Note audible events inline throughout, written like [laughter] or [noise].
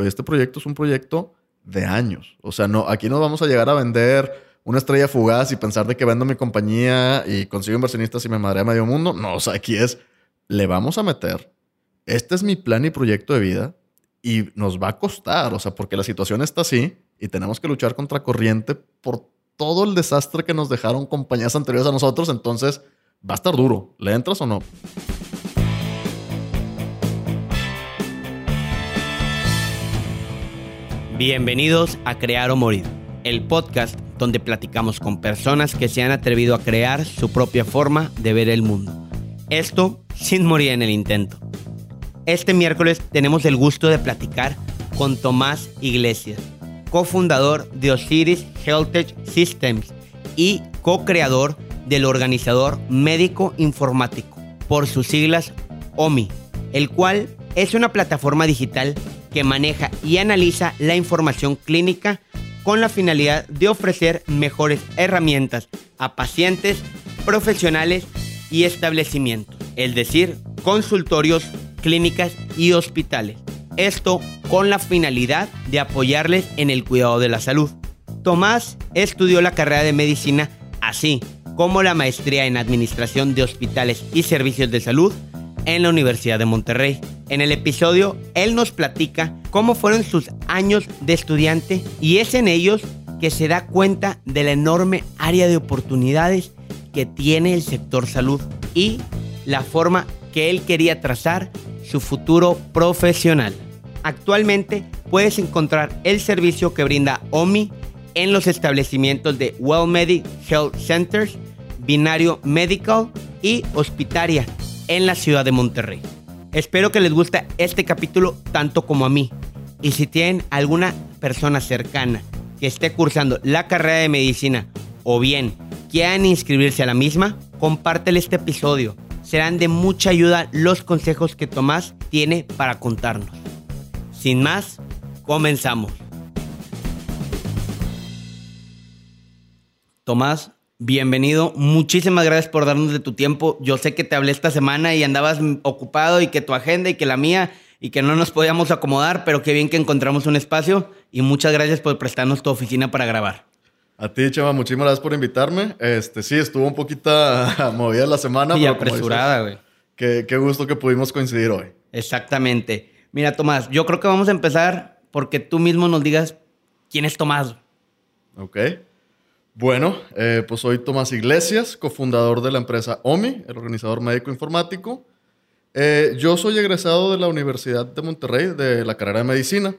específico y este proyecto es un proyecto de años. O sea, no, aquí no vamos a llegar a vender una estrella fugaz y pensar de que vendo mi compañía y consigo inversionistas y me madre a medio mundo. No, o sea, aquí es, le vamos a meter, este es mi plan y proyecto de vida y nos va a costar, o sea, porque la situación está así y tenemos que luchar contra corriente por todo el desastre que nos dejaron compañías anteriores a nosotros, entonces va a estar duro. ¿Le entras o no? Bienvenidos a Crear o Morir, el podcast donde platicamos con personas que se han atrevido a crear su propia forma de ver el mundo. Esto sin morir en el intento. Este miércoles tenemos el gusto de platicar con Tomás Iglesias, cofundador de Osiris Health Systems y co-creador del organizador médico informático, por sus siglas OMI, el cual es una plataforma digital que maneja y analiza la información clínica con la finalidad de ofrecer mejores herramientas a pacientes, profesionales y establecimientos, es decir, consultorios, clínicas y hospitales. Esto con la finalidad de apoyarles en el cuidado de la salud. Tomás estudió la carrera de medicina así como la maestría en administración de hospitales y servicios de salud en la Universidad de Monterrey. En el episodio, él nos platica cómo fueron sus años de estudiante y es en ellos que se da cuenta de la enorme área de oportunidades que tiene el sector salud y la forma que él quería trazar su futuro profesional. Actualmente puedes encontrar el servicio que brinda OMI en los establecimientos de WellMedic Health Centers, Binario Medical y Hospitaria en la ciudad de Monterrey. Espero que les guste este capítulo tanto como a mí. Y si tienen alguna persona cercana que esté cursando la carrera de medicina o bien quieran inscribirse a la misma, compártele este episodio. Serán de mucha ayuda los consejos que Tomás tiene para contarnos. Sin más, comenzamos. Tomás, Bienvenido, muchísimas gracias por darnos de tu tiempo. Yo sé que te hablé esta semana y andabas ocupado y que tu agenda y que la mía y que no nos podíamos acomodar, pero qué bien que encontramos un espacio y muchas gracias por prestarnos tu oficina para grabar. A ti, Chema, muchísimas gracias por invitarme. Este, sí, estuvo un poquito [laughs] movida la semana. Y apresurada, güey. Qué, qué gusto que pudimos coincidir hoy. Exactamente. Mira, Tomás, yo creo que vamos a empezar porque tú mismo nos digas quién es Tomás. Ok. Bueno, eh, pues soy Tomás Iglesias, cofundador de la empresa OMI, el organizador médico informático. Eh, yo soy egresado de la Universidad de Monterrey, de la carrera de medicina.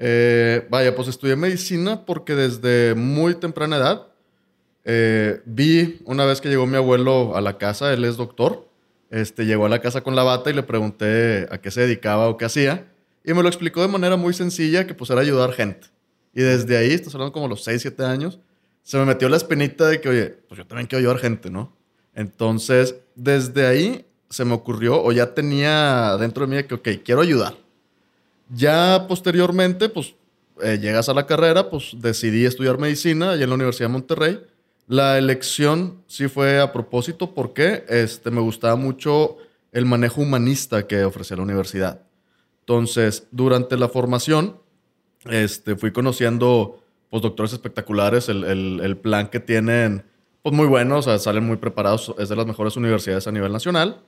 Eh, vaya, pues estudié medicina porque desde muy temprana edad vi una vez que llegó mi abuelo a la casa, él es doctor, este, llegó a la casa con la bata y le pregunté a qué se dedicaba o qué hacía. Y me lo explicó de manera muy sencilla, que pues era ayudar gente. Y desde ahí, estás hablando como los 6, 7 años, se me metió la espinita de que, oye, pues yo también quiero ayudar gente, ¿no? Entonces, desde ahí se me ocurrió, o ya tenía dentro de mí que, ok, quiero ayudar. Ya posteriormente, pues eh, llegas a la carrera, pues decidí estudiar medicina allá en la Universidad de Monterrey. La elección sí fue a propósito porque este, me gustaba mucho el manejo humanista que ofrecía la universidad. Entonces, durante la formación, este, fui conociendo pues doctores espectaculares, el, plan que tienen, pues muy bueno, o sea, salen muy preparados, es de las mejores universidades a nivel nacional.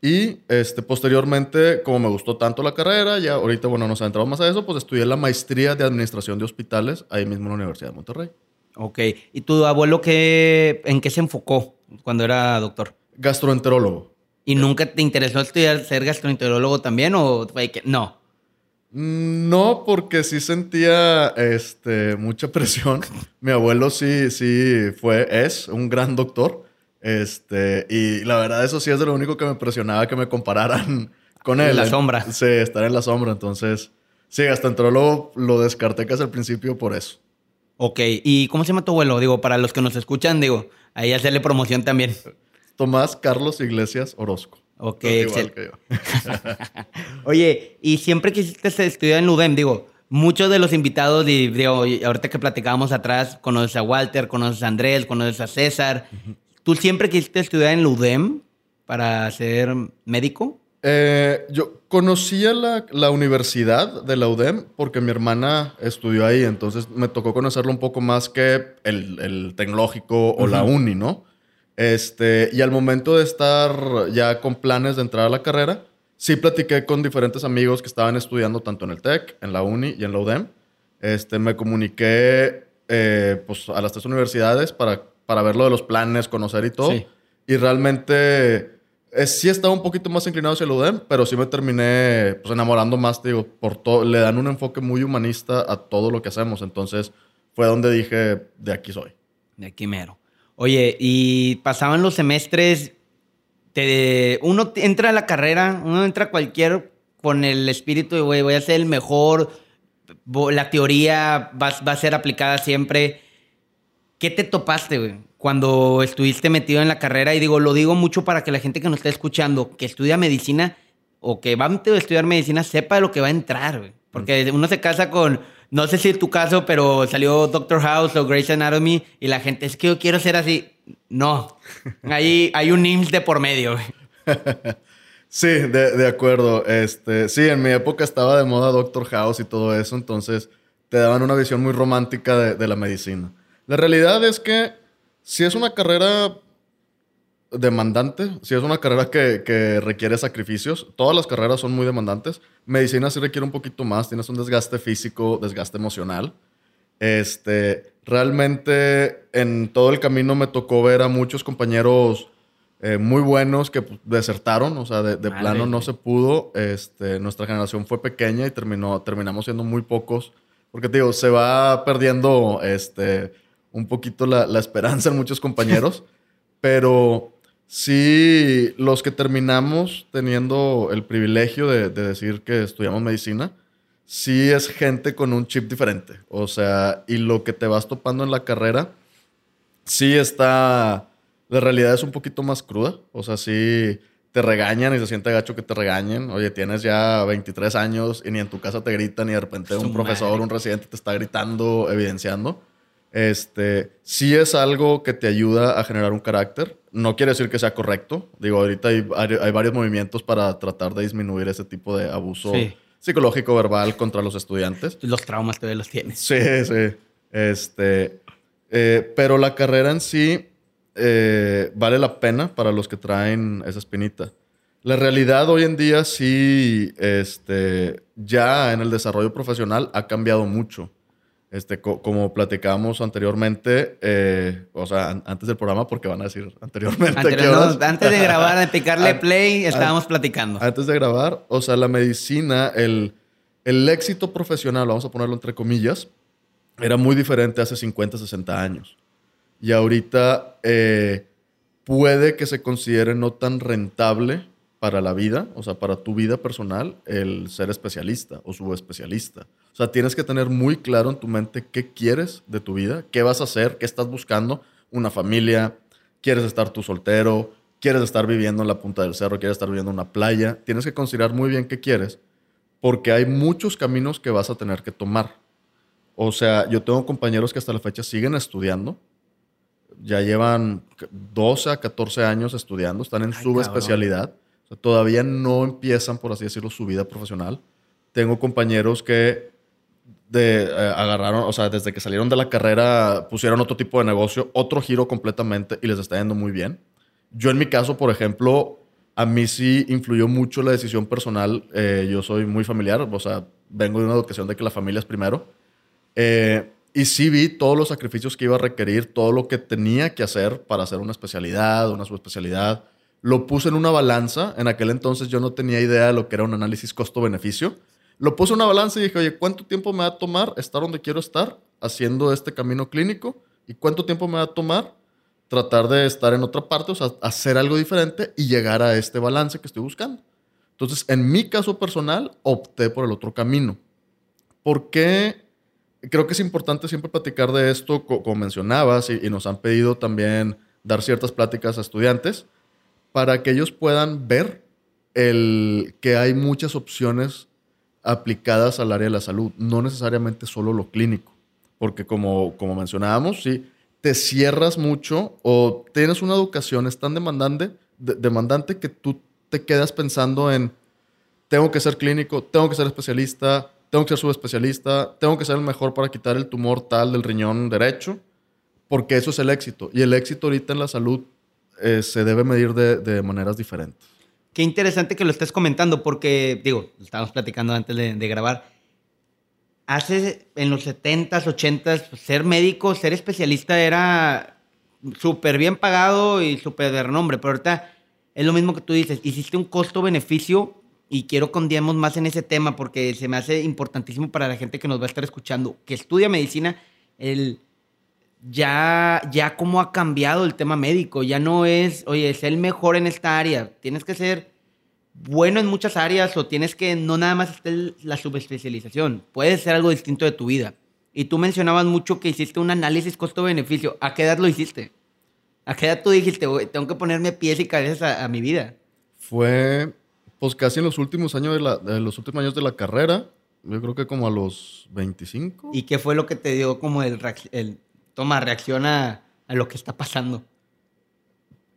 Y este, posteriormente, como me gustó tanto la carrera, ya ahorita, bueno, nos adentramos más a eso, pues estudié la maestría de administración de hospitales ahí mismo en la Universidad de Monterrey. Ok. ¿Y tu abuelo qué, en qué se enfocó cuando era doctor? Gastroenterólogo. ¿Y nunca te interesó estudiar ser gastroenterólogo también o no? No, porque sí sentía este, mucha presión. [laughs] Mi abuelo sí, sí fue, es un gran doctor. Este, y la verdad, eso sí es de lo único que me presionaba que me compararan [laughs] con él. En la sombra. Sí, estar en la sombra. Entonces, sí, hasta entró lo, lo descarté casi al principio por eso. Ok, ¿y cómo se llama tu abuelo? Digo, para los que nos escuchan, digo, ahí hacerle promoción también. Tomás Carlos Iglesias Orozco. Ok, excelente. [laughs] Oye, y siempre quisiste estudiar en UDEM, digo, muchos de los invitados, digo, ahorita que platicábamos atrás, conoces a Walter, conoces a Andrés, conoces a César. ¿Tú siempre quisiste estudiar en UDEM para ser médico? Eh, yo Conocía la, la, universidad de la UDEM porque mi hermana estudió ahí, entonces me tocó conocerlo un poco más que el, el tecnológico o la uni, ¿no? Este, y al momento de estar ya con planes de entrar a la carrera, sí platiqué con diferentes amigos que estaban estudiando tanto en el TEC, en la uni y en la UDEM. Este, me comuniqué eh, pues, a las tres universidades para, para ver lo de los planes, conocer y todo. Y realmente eh, sí estaba un poquito más inclinado hacia el UDEM, pero sí me terminé pues, enamorando más, digo, por todo. Le dan un enfoque muy humanista a todo lo que hacemos. Entonces fue donde dije, de aquí soy. De aquí mero. Oye, y pasaban los semestres, te, uno entra a la carrera, uno entra a cualquier con el espíritu de, güey, voy a ser el mejor, la teoría va, va a ser aplicada siempre. ¿Qué te topaste, güey? cuando estuviste metido en la carrera, y digo, lo digo mucho para que la gente que nos está escuchando, que estudia medicina o que va a estudiar medicina, sepa de lo que va a entrar, güey. Porque uno se casa con, no sé si es tu caso, pero salió Doctor House o Grey's Anatomy y la gente, es que yo quiero ser así. No, [laughs] ahí hay un IMSS de por medio. [laughs] Sí, de, acuerdo. Este, sí, en mi época estaba de moda Doctor House y todo eso, entonces te daban una visión muy romántica de, de la medicina. La realidad es que si es una carrera demandante, si es una carrera que, requiere sacrificios. Todas las carreras son muy demandantes. Medicina sí requiere un poquito más. Tienes un desgaste físico, desgaste emocional. Este, realmente en todo el camino me tocó ver a muchos compañeros eh, muy buenos que desertaron, o sea, de, plano no se pudo. Este, nuestra generación fue pequeña y terminó, terminamos siendo muy pocos. Porque te digo, se va perdiendo este, un poquito la, esperanza en muchos compañeros, [laughs] pero sí, los que terminamos teniendo el privilegio de, decir que estudiamos medicina, sí es gente con un chip diferente. O sea, y lo que te vas topando en la carrera, sí está, la realidad es un poquito más cruda. O sea, sí te regañan y se siente gacho que te regañen. Oye, tienes ya 23 años y ni en tu casa te gritan y de repente un profesor, un residente te está gritando, evidenciando. Este, sí es algo que te ayuda a generar un carácter. No quiere decir que sea correcto. Digo, ahorita hay, hay varios movimientos para tratar de disminuir ese tipo de abuso psicológico, verbal contra los estudiantes. Los traumas todavía los tienes. Sí, sí. Este, eh, pero la carrera en sí eh, vale la pena para los que traen esa espinita. La realidad hoy en día sí, este, ya en el desarrollo profesional ha cambiado mucho. Este, como platicábamos anteriormente, eh, o sea, antes del programa, porque van a decir anteriormente. antes de grabar, de picarle [laughs] play, estábamos platicando. Antes de grabar, o sea, la medicina, el, el éxito profesional, vamos a ponerlo entre comillas, era muy diferente hace 50, 60 años. Y ahorita eh, puede que se considere no tan rentable para la vida, o sea, para tu vida personal, el ser especialista o subespecialista. O sea, tienes que tener muy claro en tu mente qué quieres de tu vida, qué vas a hacer, qué estás buscando, una familia, quieres estar tú soltero, quieres estar viviendo en la punta del cerro, quieres estar viviendo en una playa. Tienes que considerar muy bien qué quieres, porque hay muchos caminos que vas a tener que tomar. O sea, yo tengo compañeros que hasta la fecha siguen estudiando, ya llevan 12 a 14 años estudiando, están en todavía no empiezan, por así decirlo, su vida profesional. Tengo compañeros que de, eh, agarraron, o sea, desde que salieron de la carrera pusieron otro tipo de negocio, otro giro completamente y les está yendo muy bien. Yo en mi caso, por ejemplo, a mí sí influyó mucho la decisión personal. Eh, yo soy muy familiar, o sea, vengo de una educación de que la familia es primero. Eh, y sí vi todos los sacrificios que iba a requerir, todo lo que tenía que hacer para hacer una especialidad, una subespecialidad, lo puse en una balanza. En aquel entonces yo no tenía idea de lo que era un análisis costo-beneficio. Lo puse en una balanza y dije, oye, ¿cuánto tiempo me va a tomar estar donde quiero estar haciendo este camino clínico? ¿Y cuánto tiempo me va a tomar tratar de estar en otra parte, o sea, hacer algo diferente y llegar a este balance que estoy buscando? Entonces, en mi caso personal, opté por el otro camino. ¿Por qué? Creo que es importante siempre platicar de esto, como mencionabas, y nos han pedido también dar ciertas pláticas a estudiantes para que ellos puedan ver el, que hay muchas opciones aplicadas al área de la salud, no necesariamente solo lo clínico, porque como, como mencionábamos, si te cierras mucho o tienes una educación es tan demandante, demandante que tú te quedas pensando en tengo que ser clínico, tengo que ser especialista, tengo que ser subespecialista, tengo que ser el mejor para quitar el tumor tal del riñón derecho, porque eso es el éxito. Y el éxito ahorita en la salud eh, se debe medir de, de, maneras diferentes. Qué interesante que lo estés comentando, porque, digo, estábamos platicando antes de, de grabar. Hace en los 70s, 80s, ser médico, ser especialista era súper bien pagado y súper de renombre, pero ahorita es lo mismo que tú dices, hiciste un costo-beneficio y quiero que ondeemos más en ese tema porque se me hace importantísimo para la gente que nos va a estar escuchando, que estudia medicina, el ya, ya cómo ha cambiado el tema médico, ya no es, oye, es el mejor en esta área, tienes que ser bueno en muchas áreas o tienes que no nada más estar la subespecialización, puede ser algo distinto de tu vida. Y tú mencionabas mucho que hiciste un análisis costo-beneficio. ¿A qué edad lo hiciste? ¿A qué edad tú dijiste, tengo que ponerme pies y cabezas a mi vida? Fue pues casi en los últimos años de, la, los últimos años de la carrera. Yo creo que como a los 25. ¿Y qué fue lo que te dio como el, el toma, reacciona a, lo que está pasando?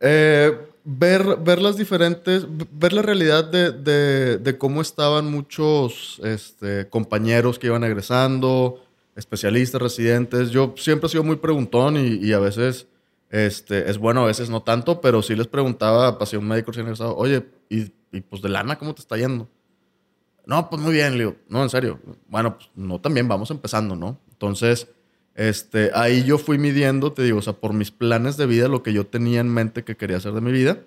Eh, ver, ver las diferentes, ver la realidad de, cómo estaban muchos este, compañeros que iban egresando, especialistas, residentes. Yo siempre he sido muy preguntón y, y a veces este, es bueno, a veces no tanto, pero sí les preguntaba, pasé un médico recién egresado, oye, ¿y y pues de lana, ¿cómo te está yendo? No, pues muy bien, Leo. No, en serio. Bueno, pues no también, vamos empezando, ¿no? Entonces, este, ahí yo fui midiendo, te digo, o sea, por mis planes de vida, lo que yo tenía en mente que quería hacer de mi vida,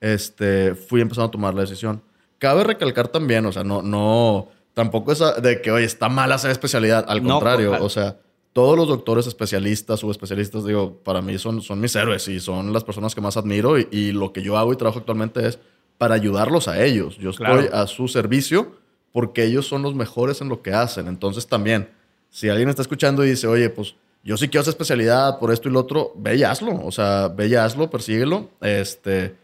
este, fui empezando a tomar la decisión. Cabe recalcar también, o sea, no, no, tampoco es de que, oye, está mal hacer especialidad. Al contrario, o sea, todos los doctores especialistas o especialistas, digo, para mí son, son mis héroes y son las personas que más admiro y lo que yo hago y trabajo actualmente es para ayudarlos a ellos. Yo estoy a su servicio porque ellos son los mejores en lo que hacen. Entonces también, si alguien está escuchando y dice, oye, pues yo sí quiero hacer especialidad por esto y lo otro, ve y hazlo. O sea, ve y hazlo, persíguelo. Este,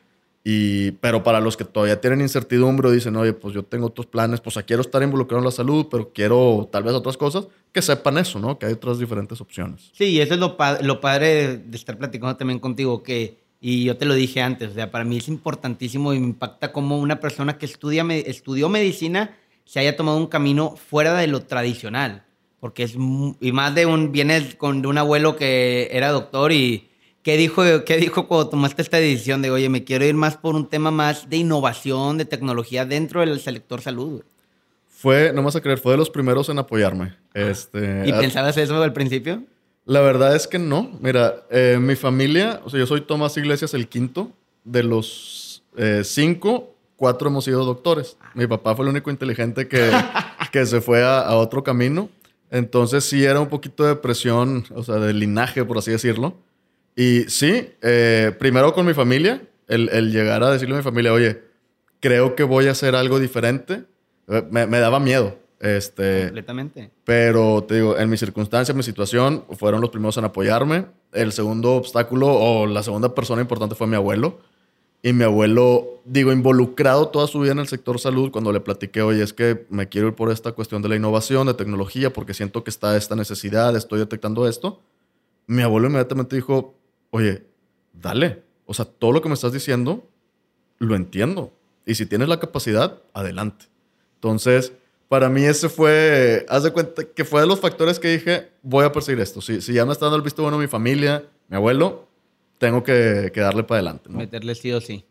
y, pero para los que todavía tienen incertidumbre o dicen, oye, pues yo tengo otros planes, pues quiero estar involucrado en la salud, pero quiero tal vez otras cosas, que sepan eso, ¿no? Que hay otras diferentes opciones. Sí, y eso es lo, lo padre de estar platicando también contigo, que y yo te lo dije antes, o sea, para mí es importantísimo y me impacta como una persona que estudia, estudió medicina se haya tomado un camino fuera de lo tradicional. Porque es, y más de un, vienes con de un abuelo que era doctor y ¿qué dijo, qué dijo cuando tomaste esta decisión de, oye, me quiero ir más por un tema más de innovación, de tecnología dentro del sector salud? Fue, no vas a creer, fue de los primeros en apoyarme. Este, ¿Y pensabas eso al principio? La verdad es que no. Mira, eh, mi familia, o sea, yo soy Tomás Iglesias el quinto. De los eh, cinco, cuatro hemos sido doctores. Mi papá fue el único inteligente que, que se fue a, otro camino. Entonces sí era un poquito de presión, o sea, de linaje, por así decirlo. Y sí, eh, primero con mi familia, el, el, llegar a decirle a mi familia, oye, creo que voy a hacer algo diferente, me, me daba miedo. Este, Completamente. Pero te digo, en mi circunstancia, en mi situación, fueron los primeros en apoyarme. El segundo obstáculo o la segunda persona importante fue mi abuelo. Y mi abuelo, digo, involucrado toda su vida en el sector salud, cuando le platiqué, oye, es que me quiero ir por esta cuestión de la innovación, de tecnología, porque siento que está esta necesidad, estoy detectando esto. Mi abuelo inmediatamente dijo, oye, dale. O sea, todo lo que me estás diciendo, lo entiendo. Y si tienes la capacidad, adelante. Entonces, para mí ese fue, haz de cuenta que fue de los factores que dije, voy a perseguir esto. Si, si ya me está dando el visto bueno mi familia, mi abuelo, tengo que, que darle para adelante. Meterle sí o sí.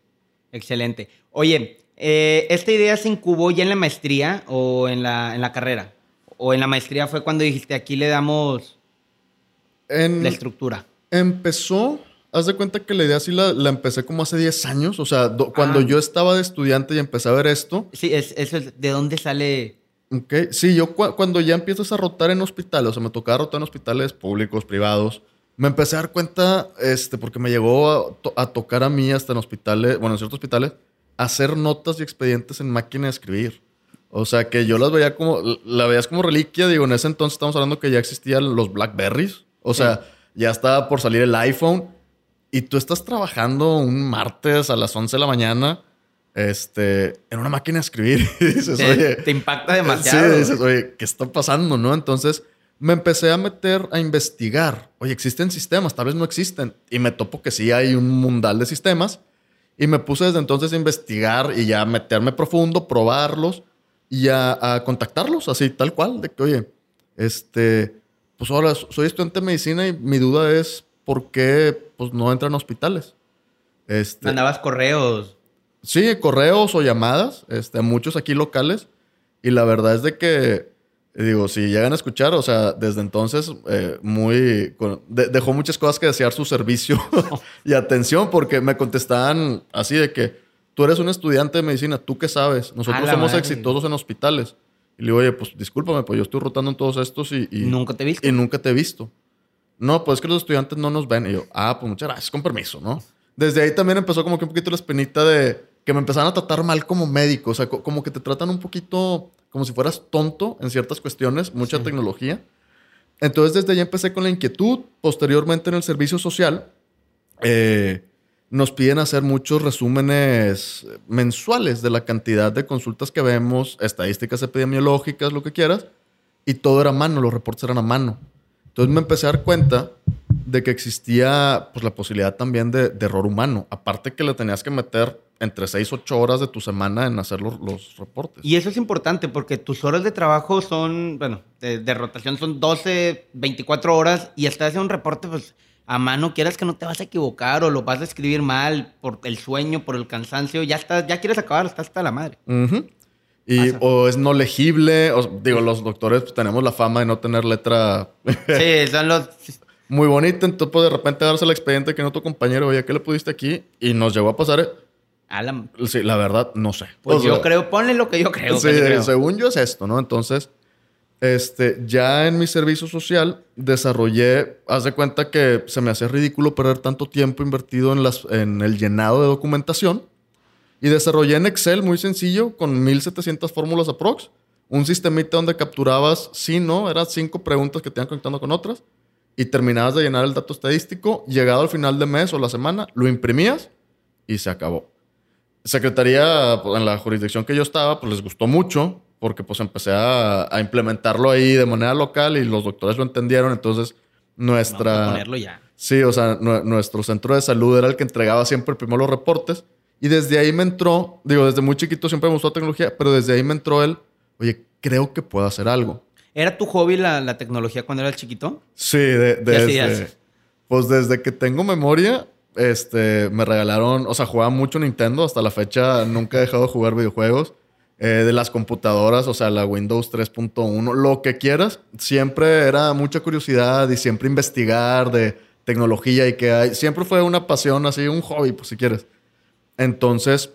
Excelente. Oye, eh, ¿esta idea se incubó ya en la maestría o en la, en la carrera? ¿O en la maestría fue cuando dijiste, aquí le damos en, la estructura? Empezó, haz de cuenta que la idea sí la, la empecé como hace 10 años. O sea, cuando ah. yo estaba de estudiante y empecé a ver esto. Sí, es, eso es, ¿de dónde sale Ok, sí, yo cuando ya empiezas a rotar en hospitales, o sea, me tocaba rotar en hospitales públicos, privados, me empecé a dar cuenta, este, porque me llegó a, tocar a mí hasta en hospitales, bueno, en ciertos hospitales, hacer notas y expedientes en máquina de escribir. O sea, que yo las veía como, la veías como reliquia, digo, en ese entonces estamos hablando que ya existían los Blackberries, o sea, ya estaba por salir el iPhone, y tú estás trabajando un martes a las 11 de la mañana este, en una máquina de escribir. [laughs] dices, oye. Te impacta demasiado. Sí, dices, oye, ¿qué está pasando, no? Entonces me empecé a meter a investigar. Oye, existen sistemas, tal vez no existen. Y me topo que sí hay un mundal de sistemas. Y me puse desde entonces a investigar y ya meterme profundo, probarlos, y a, contactarlos así, tal cual, de que, oye, este, pues ahora soy estudiante de medicina y mi duda es por qué pues, no entran a hospitales. Este, ¿Mandabas correos? Sí, correos o llamadas, este, muchos aquí locales. Y la verdad es de que, digo, si llegan a escuchar, o sea, desde entonces, eh, muy. dejó muchas cosas que desear su servicio [laughs] [laughs] y atención, porque me contestaban así de que tú eres un estudiante de medicina, ¿tú qué sabes? Nosotros somos exitosos en hospitales. Y le digo, oye, pues discúlpame, pues yo estoy rotando en todos estos y, Nunca te he visto. Y nunca te he visto. No, pues es que los estudiantes no nos ven. Y yo, ah, pues muchas gracias, con permiso, ¿no? Desde ahí también empezó como que un poquito la espinita de que me empezaron a tratar mal como médico. O sea, como que te tratan un poquito como si fueras tonto en ciertas cuestiones, mucha tecnología. Entonces, desde ahí empecé con la inquietud. Posteriormente, en el servicio social, eh, nos piden hacer muchos resúmenes mensuales de la cantidad de consultas que vemos, estadísticas epidemiológicas, lo que quieras, y todo era a mano, los reportes eran a mano. Entonces me empecé a dar cuenta de que existía pues, la posibilidad también de, error humano. Aparte que le tenías que meter entre 6 8 horas de tu semana en hacer los, reportes. Y eso es importante porque tus horas de trabajo son, bueno, de, rotación son 12, 24 horas y estás haciendo un reporte, pues a mano, quieras que no te vas a equivocar o lo vas a escribir mal por el sueño, por el cansancio, ya estás, ya quieres acabar, estás hasta la madre. Y, o es no legible, digo, los doctores pues, tenemos la fama de no tener letra. [laughs] sí, son los. Muy bonita, entonces pues, de repente darse el expediente que no tu compañero, oye, ¿qué le pudiste aquí? Y nos llegó a pasar. A la... Sí, la verdad, no sé. Pues yo creo, ponle lo que yo creo. Sí, según yo es esto, ¿no? Entonces, este, ya en mi servicio social desarrollé, haz de cuenta que se me hace ridículo perder tanto tiempo invertido en, las, en el llenado de documentación y desarrollé en Excel muy sencillo con 1700 fórmulas aprox, un sistemita donde capturabas sí, no, eran cinco preguntas que te iban conectando con otras y terminabas de llenar el dato estadístico, llegado al final de mes o la semana, lo imprimías y se acabó. Secretaría, pues, en la jurisdicción que yo estaba, pues les gustó mucho porque pues empecé a, implementarlo ahí de manera local y los doctores lo entendieron, entonces nuestra... Vamos a ponerlo ya. Sí, o sea, nuestro centro de salud era el que entregaba siempre primero los reportes y desde ahí me entró, digo, desde muy chiquito siempre me gustó la tecnología, pero desde ahí me entró el, oye, creo que puedo hacer algo. ¿Era tu hobby la, tecnología cuando eras chiquito? Sí, de, desde, pues desde que tengo memoria, este, me regalaron, o sea, jugaba mucho Nintendo, hasta la fecha nunca he dejado de jugar videojuegos. Eh, de las computadoras, o sea, la Windows 3.1, lo que quieras. Siempre era mucha curiosidad y siempre investigar de tecnología y que hay. Siempre fue una pasión, así, un hobby, pues si quieres. Entonces,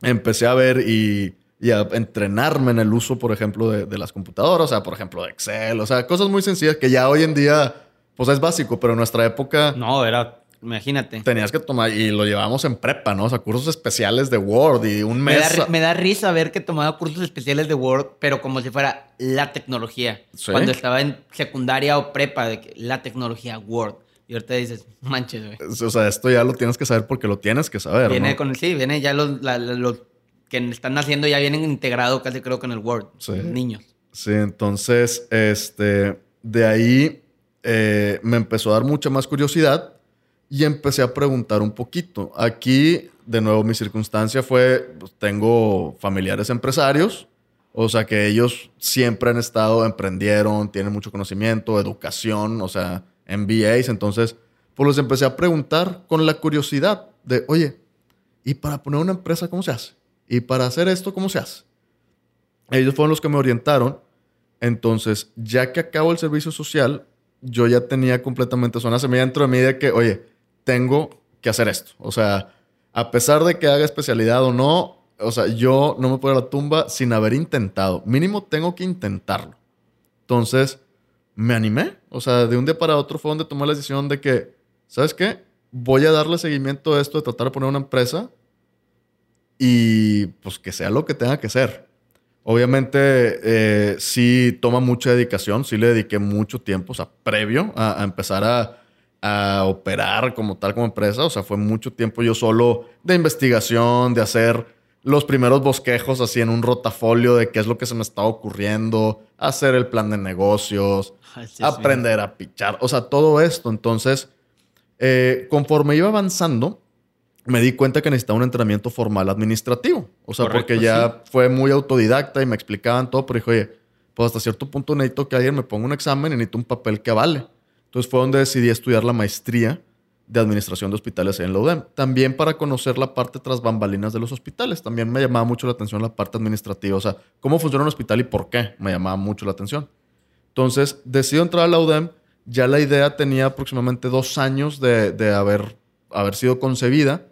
empecé a ver y, a entrenarme en el uso, por ejemplo, de, de, las computadoras, o sea, por ejemplo, de Excel, o sea, cosas muy sencillas que ya hoy en día, pues es básico, pero en nuestra época... No, era Imagínate. Tenías que tomar, y lo llevábamos en prepa, ¿no? O sea, cursos especiales de Word y un mes. Me da, risa ver que tomaba cursos especiales de Word, pero como si fuera la tecnología. Cuando estaba en secundaria o prepa, de que la tecnología Word. Y ahorita dices, manches, güey. O sea, esto ya lo tienes que saber porque lo tienes que saber. Viene con el, sí, viene ya los, los que están haciendo ya vienen integrados casi creo con el Word. Sí. Niños. Sí, entonces, este, de ahí eh, me empezó a dar mucha más curiosidad y empecé a preguntar un poquito. Aquí, de nuevo, mi circunstancia fue, pues, tengo familiares empresarios, o sea que ellos siempre han estado, emprendieron, tienen mucho conocimiento, educación, o sea, MBAs, entonces, pues les empecé a preguntar con la curiosidad de, oye, ¿y para poner una empresa cómo se hace? ¿Y para hacer esto cómo se hace? Ellos fueron los que me orientaron. Entonces, ya que acabo el servicio social, yo ya tenía completamente, una semilla dentro de mí de que, oye, tengo que hacer esto. O sea, a pesar de que haga especialidad o no, o sea, yo no me puedo ir a la tumba sin haber intentado. Mínimo tengo que intentarlo. Entonces, me animé. O sea, de un día para otro fue donde tomé la decisión de que, ¿sabes qué? Voy a darle seguimiento a esto de tratar de poner una empresa y pues que sea lo que tenga que ser. Obviamente, eh, sí toma mucha dedicación, sí le dediqué mucho tiempo, o sea, previo a empezar a, a operar como tal como empresa. O sea, fue mucho tiempo yo solo de investigación, de hacer los primeros bosquejos así en un rotafolio de qué es lo que se me estaba ocurriendo, hacer el plan de negocios, aprender a pichar, o sea, todo esto. Entonces, eh, conforme iba avanzando, me di cuenta que necesitaba un entrenamiento formal administrativo. O sea, Correcto, porque ya fue muy autodidacta y me explicaban todo, pero dije, oye, pues hasta cierto punto necesito que alguien me ponga un examen y necesito un papel que avale. Entonces fue donde decidí estudiar la maestría de administración de hospitales en la UDEM. También para conocer la parte tras bambalinas de los hospitales. También me llamaba mucho la atención la parte administrativa. O sea, cómo funciona un hospital y por qué. Me llamaba mucho la atención. Entonces, decido entrar a la UDEM. Ya la idea tenía aproximadamente dos años de, de haber, haber sido concebida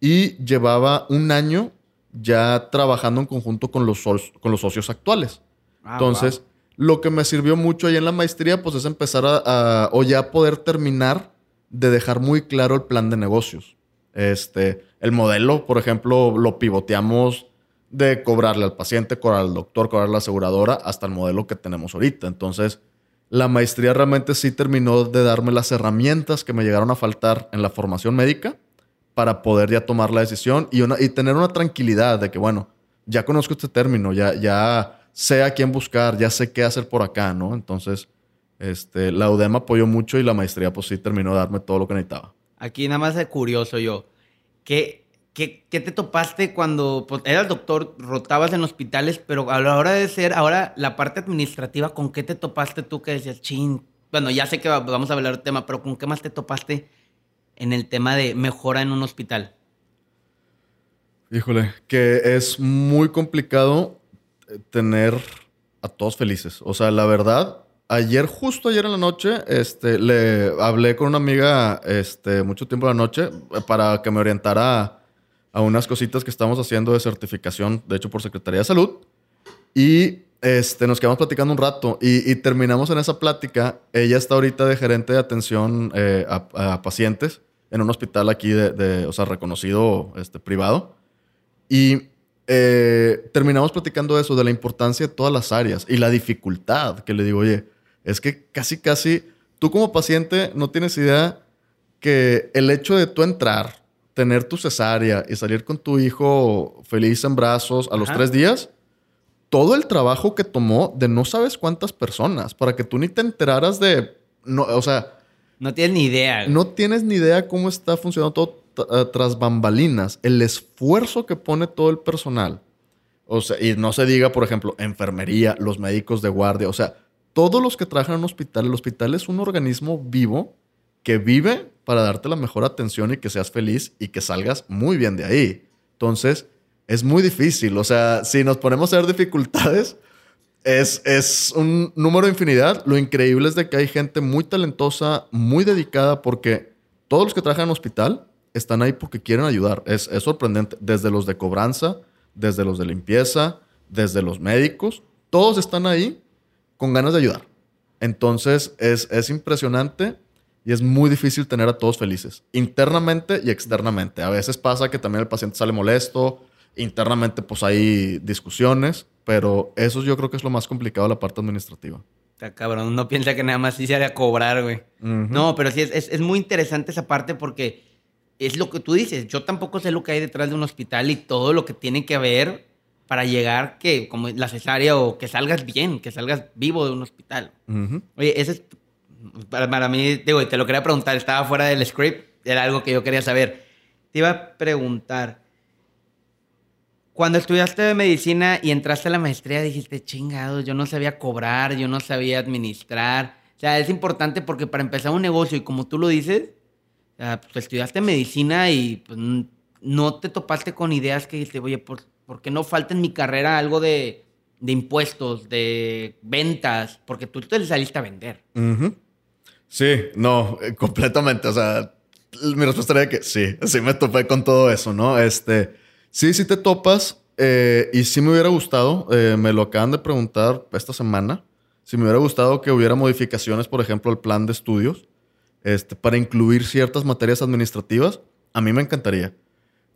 y llevaba un año ya trabajando en conjunto con los, con los socios actuales. Ah, Entonces, lo que me sirvió mucho ahí en la maestría, pues es empezar a, o ya poder terminar de dejar muy claro el plan de negocios. Este, el modelo, por ejemplo, lo pivoteamos de cobrarle al paciente, cobrar al doctor, cobrar a la aseguradora, hasta el modelo que tenemos ahorita. Entonces, la maestría realmente sí terminó de darme las herramientas que me llegaron a faltar en la formación médica para poder ya tomar la decisión y, una, y tener una tranquilidad de que, bueno, ya conozco este término, ya, ya sé a quién buscar, ya sé qué hacer por acá, ¿no? Entonces, este, la UDEM apoyó mucho y la maestría, pues sí, terminó de darme todo lo que necesitaba. Aquí nada más de curioso yo. ¿Qué, qué, qué te topaste cuando pues, eras doctor, rotabas en hospitales, pero a la hora de ser ahora la parte administrativa, ¿con qué te topaste tú que decías, chin? Bueno, ya sé que va- vamos a hablar del tema, pero ¿con qué más te topaste en el tema de mejora en un hospital? Híjole, que es muy complicado tener a todos felices. O sea, la verdad, ayer, justo ayer en la noche, este, le hablé con una amiga este, mucho tiempo en la noche para que me orientara a, a unas cositas que estamos haciendo de certificación, de hecho, por Secretaría de Salud. Y este, nos quedamos platicando un rato y, y terminamos en esa plática. Ella está ahorita de gerente de atención eh, a, a pacientes en un hospital aquí de, de, o sea, reconocido este, privado. Y eh, terminamos platicando eso, de la importancia de todas las áreas y la dificultad que le digo, oye, es que casi, casi, tú como paciente no tienes idea que el hecho de tú entrar, tener tu cesárea y salir con tu hijo feliz en brazos a los Ajá. tres días, todo el trabajo que tomó de no sabes cuántas personas para que tú ni te enteraras de, no, o sea, No tienes ni idea. no tienes ni idea cómo está funcionando todo tras bambalinas, el esfuerzo que pone todo el personal. O sea, y no se diga, por ejemplo, enfermería, los médicos de guardia, o sea, todos los que trabajan en hospital, el hospital es un organismo vivo que vive para darte la mejor atención y que seas feliz y que salgas muy bien de ahí. Entonces, es muy difícil. O sea, si nos ponemos a ver dificultades, es, es un número de infinidad. Lo increíble es de que hay gente muy talentosa, muy dedicada, porque todos los que trabajan en hospital están ahí porque quieren ayudar. Es, es sorprendente. Desde los de cobranza, desde los de limpieza, desde los médicos, todos están ahí con ganas de ayudar. Entonces, es, es impresionante y es muy difícil tener a todos felices, internamente y externamente. A veces pasa que también el paciente sale molesto, internamente pues hay discusiones, pero eso yo creo que es lo más complicado la parte administrativa. Está cabrón, uno piensa que nada más sí se haría cobrar, güey. No, pero sí, es, es- es muy interesante esa parte porque es lo que tú dices. Yo tampoco sé lo que hay detrás de un hospital y todo lo que tiene que haber para llegar que, como la cesárea o que salgas bien, que salgas vivo de un hospital. Oye, ese es, para, para mí, digo, te lo quería preguntar, estaba fuera del script, era algo que yo quería saber. Te iba a preguntar, cuando estudiaste medicina y entraste a la maestría, dijiste, chingados, yo no sabía cobrar, yo no sabía administrar. O sea, es importante porque para empezar un negocio, y como tú lo dices, pues estudiaste medicina y pues, no te topaste con ideas que dijiste, oye, ¿por, por qué no falta en mi carrera algo de, de impuestos, de ventas? Porque tú te saliste a vender. Ujú. Sí, no, eh, completamente. O sea, mi respuesta era que sí, sí me topé con todo eso, ¿no? Este, sí, sí te topas eh, y sí me hubiera gustado, eh, me lo acaban de preguntar esta semana, si me hubiera gustado que hubiera modificaciones, por ejemplo, al plan de estudios, este, para incluir ciertas materias administrativas, a mí me encantaría.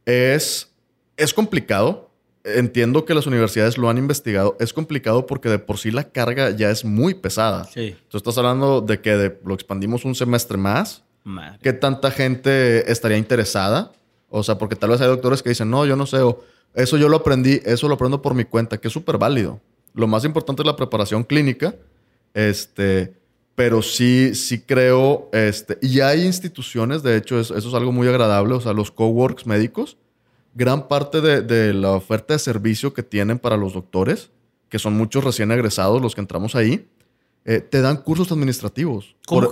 Es, es complicado. Entiendo que las universidades lo han investigado. Es complicado porque de por sí la carga ya es muy pesada. Sí. Tú estás hablando de que de- lo expandimos un semestre más. Madre. ¿Qué tanta gente estaría interesada? O sea, porque tal vez hay doctores que dicen, no, yo no sé, o eso yo lo aprendí, eso lo aprendo por mi cuenta, que es súper válido. Lo más importante es la preparación clínica. Este, pero sí, sí creo, este, y hay instituciones, de hecho, eso, eso es algo muy agradable, o sea, los coworks médicos, gran parte de, de, la oferta de servicio que tienen para los doctores, que son muchos recién egresados los que entramos ahí, eh, te dan cursos administrativos. ¿Cómo?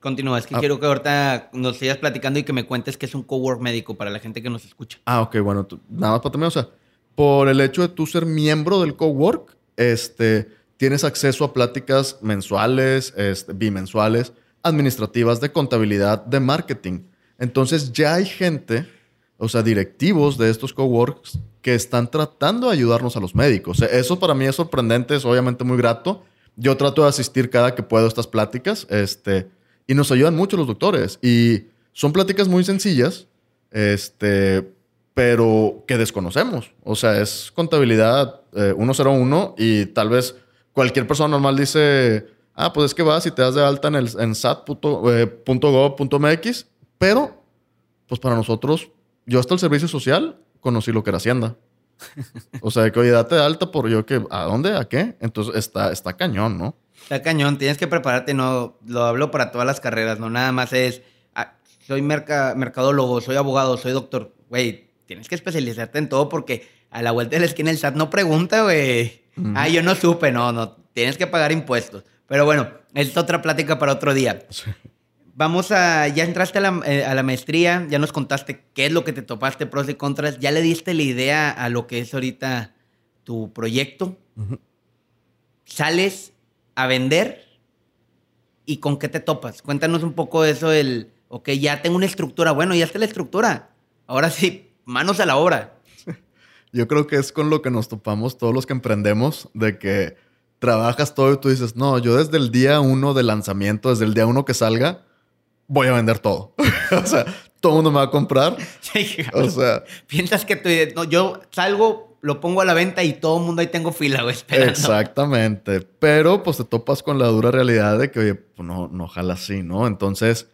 Continúa, es que ah. quiero que ahorita nos sigas platicando y que me cuentes qué es un cowork médico para la gente que nos escucha. Ah, ok, bueno, nada más para terminar, o sea, por el hecho de tú ser miembro del cowork, este tienes acceso a pláticas mensuales, este, bimensuales, administrativas, de contabilidad, de marketing. Entonces ya hay gente, o sea, directivos de estos coworks que están tratando de ayudarnos a los médicos. Eso para mí es sorprendente, es obviamente muy grato. Yo trato de asistir cada que puedo a estas pláticas este, y nos ayudan mucho los doctores. Y son pláticas muy sencillas, este, pero que desconocemos. O sea, es contabilidad 101 eh, y tal vez cualquier persona normal dice, ah, pues es que vas y te das de alta en, el, en sat.gov.mx, pero, pues para nosotros, yo hasta el servicio social conocí lo que era Hacienda. [laughs] o sea, que oye, date de alta por yo que, ¿a dónde? ¿A qué? Entonces está, está cañón, ¿no? Está cañón, tienes que prepararte, no, lo hablo para todas las carreras, no nada más es, ah, soy mercadólogo, soy abogado, soy doctor, güey, tienes que especializarte en todo porque a la vuelta de la esquina el SAT no pregunta, güey. Ah, yo no supe, no, no, tienes que pagar impuestos. Pero bueno, es otra plática para otro día. Vamos a, ya entraste eh, a la, maestría, ya nos contaste qué es lo que te topaste, pros y contras, ya le diste la idea a lo que es ahorita tu proyecto. Sales a vender y con qué te topas. Cuéntanos un poco eso del, ok, ya tengo una estructura, bueno, ya está la estructura. Ahora sí, manos a la obra. Yo creo que es con lo que nos topamos todos los que emprendemos, de que trabajas todo y tú dices, no, yo desde el día uno de lanzamiento, desde el día uno que salga, voy a vender todo. [laughs] o sea, todo el mundo me va a comprar. [laughs] o sea, piensas que tú, no, yo salgo, lo pongo a la venta y todo el mundo ahí tengo fila, güey, esperando. Exactamente. Pero pues te topas con la dura realidad de que, oye, pues no, no jala así, ¿no? Entonces,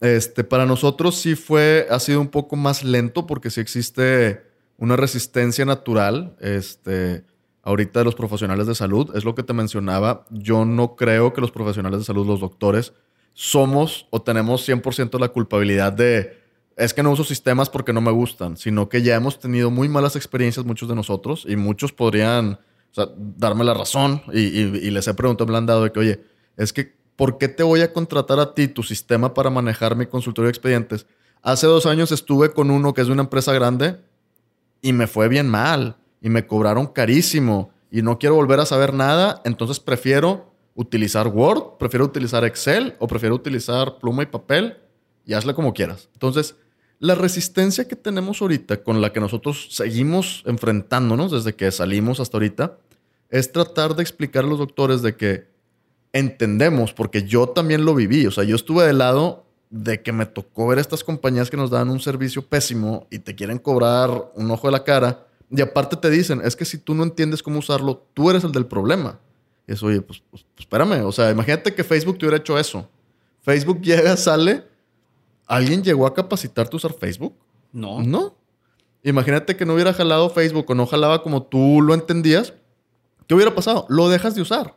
este, para nosotros sí fue, ha sido un poco más lento porque sí existe una resistencia natural, este, ahorita de los profesionales de salud. Es lo que te mencionaba. Yo no creo que los profesionales de salud, los doctores, somos o tenemos 100% la culpabilidad de es que no uso sistemas porque no me gustan, sino que ya hemos tenido muy malas experiencias muchos de nosotros y muchos podrían darme la razón y, les he preguntado, me han dado de que, oye, es que, ¿por qué te voy a contratar a ti tu sistema para manejar mi consultorio de expedientes? Hace dos años estuve con uno que es de una empresa grande y me fue bien mal y me cobraron carísimo y no quiero volver a saber nada, entonces prefiero utilizar Word, prefiero utilizar Excel o prefiero utilizar pluma y papel y hazle como quieras. Entonces, la resistencia que tenemos ahorita, con la que nosotros seguimos enfrentándonos desde que salimos hasta ahorita, es tratar de explicar a los doctores de que entendemos, porque yo también lo viví, o sea, yo estuve de lado de que me tocó ver estas compañías que nos dan un servicio pésimo y te quieren cobrar un ojo de la cara. Y aparte te dicen, es que si tú no entiendes cómo usarlo, tú eres el del problema. Y eso, oye, pues, pues, pues, espérame. O sea, imagínate que Facebook te hubiera hecho eso. Facebook llega, sale. ¿Alguien llegó a capacitarte a usar Facebook? No. No. Imagínate que no hubiera jalado Facebook o no jalaba como tú lo entendías. ¿Qué hubiera pasado? Lo dejas de usar.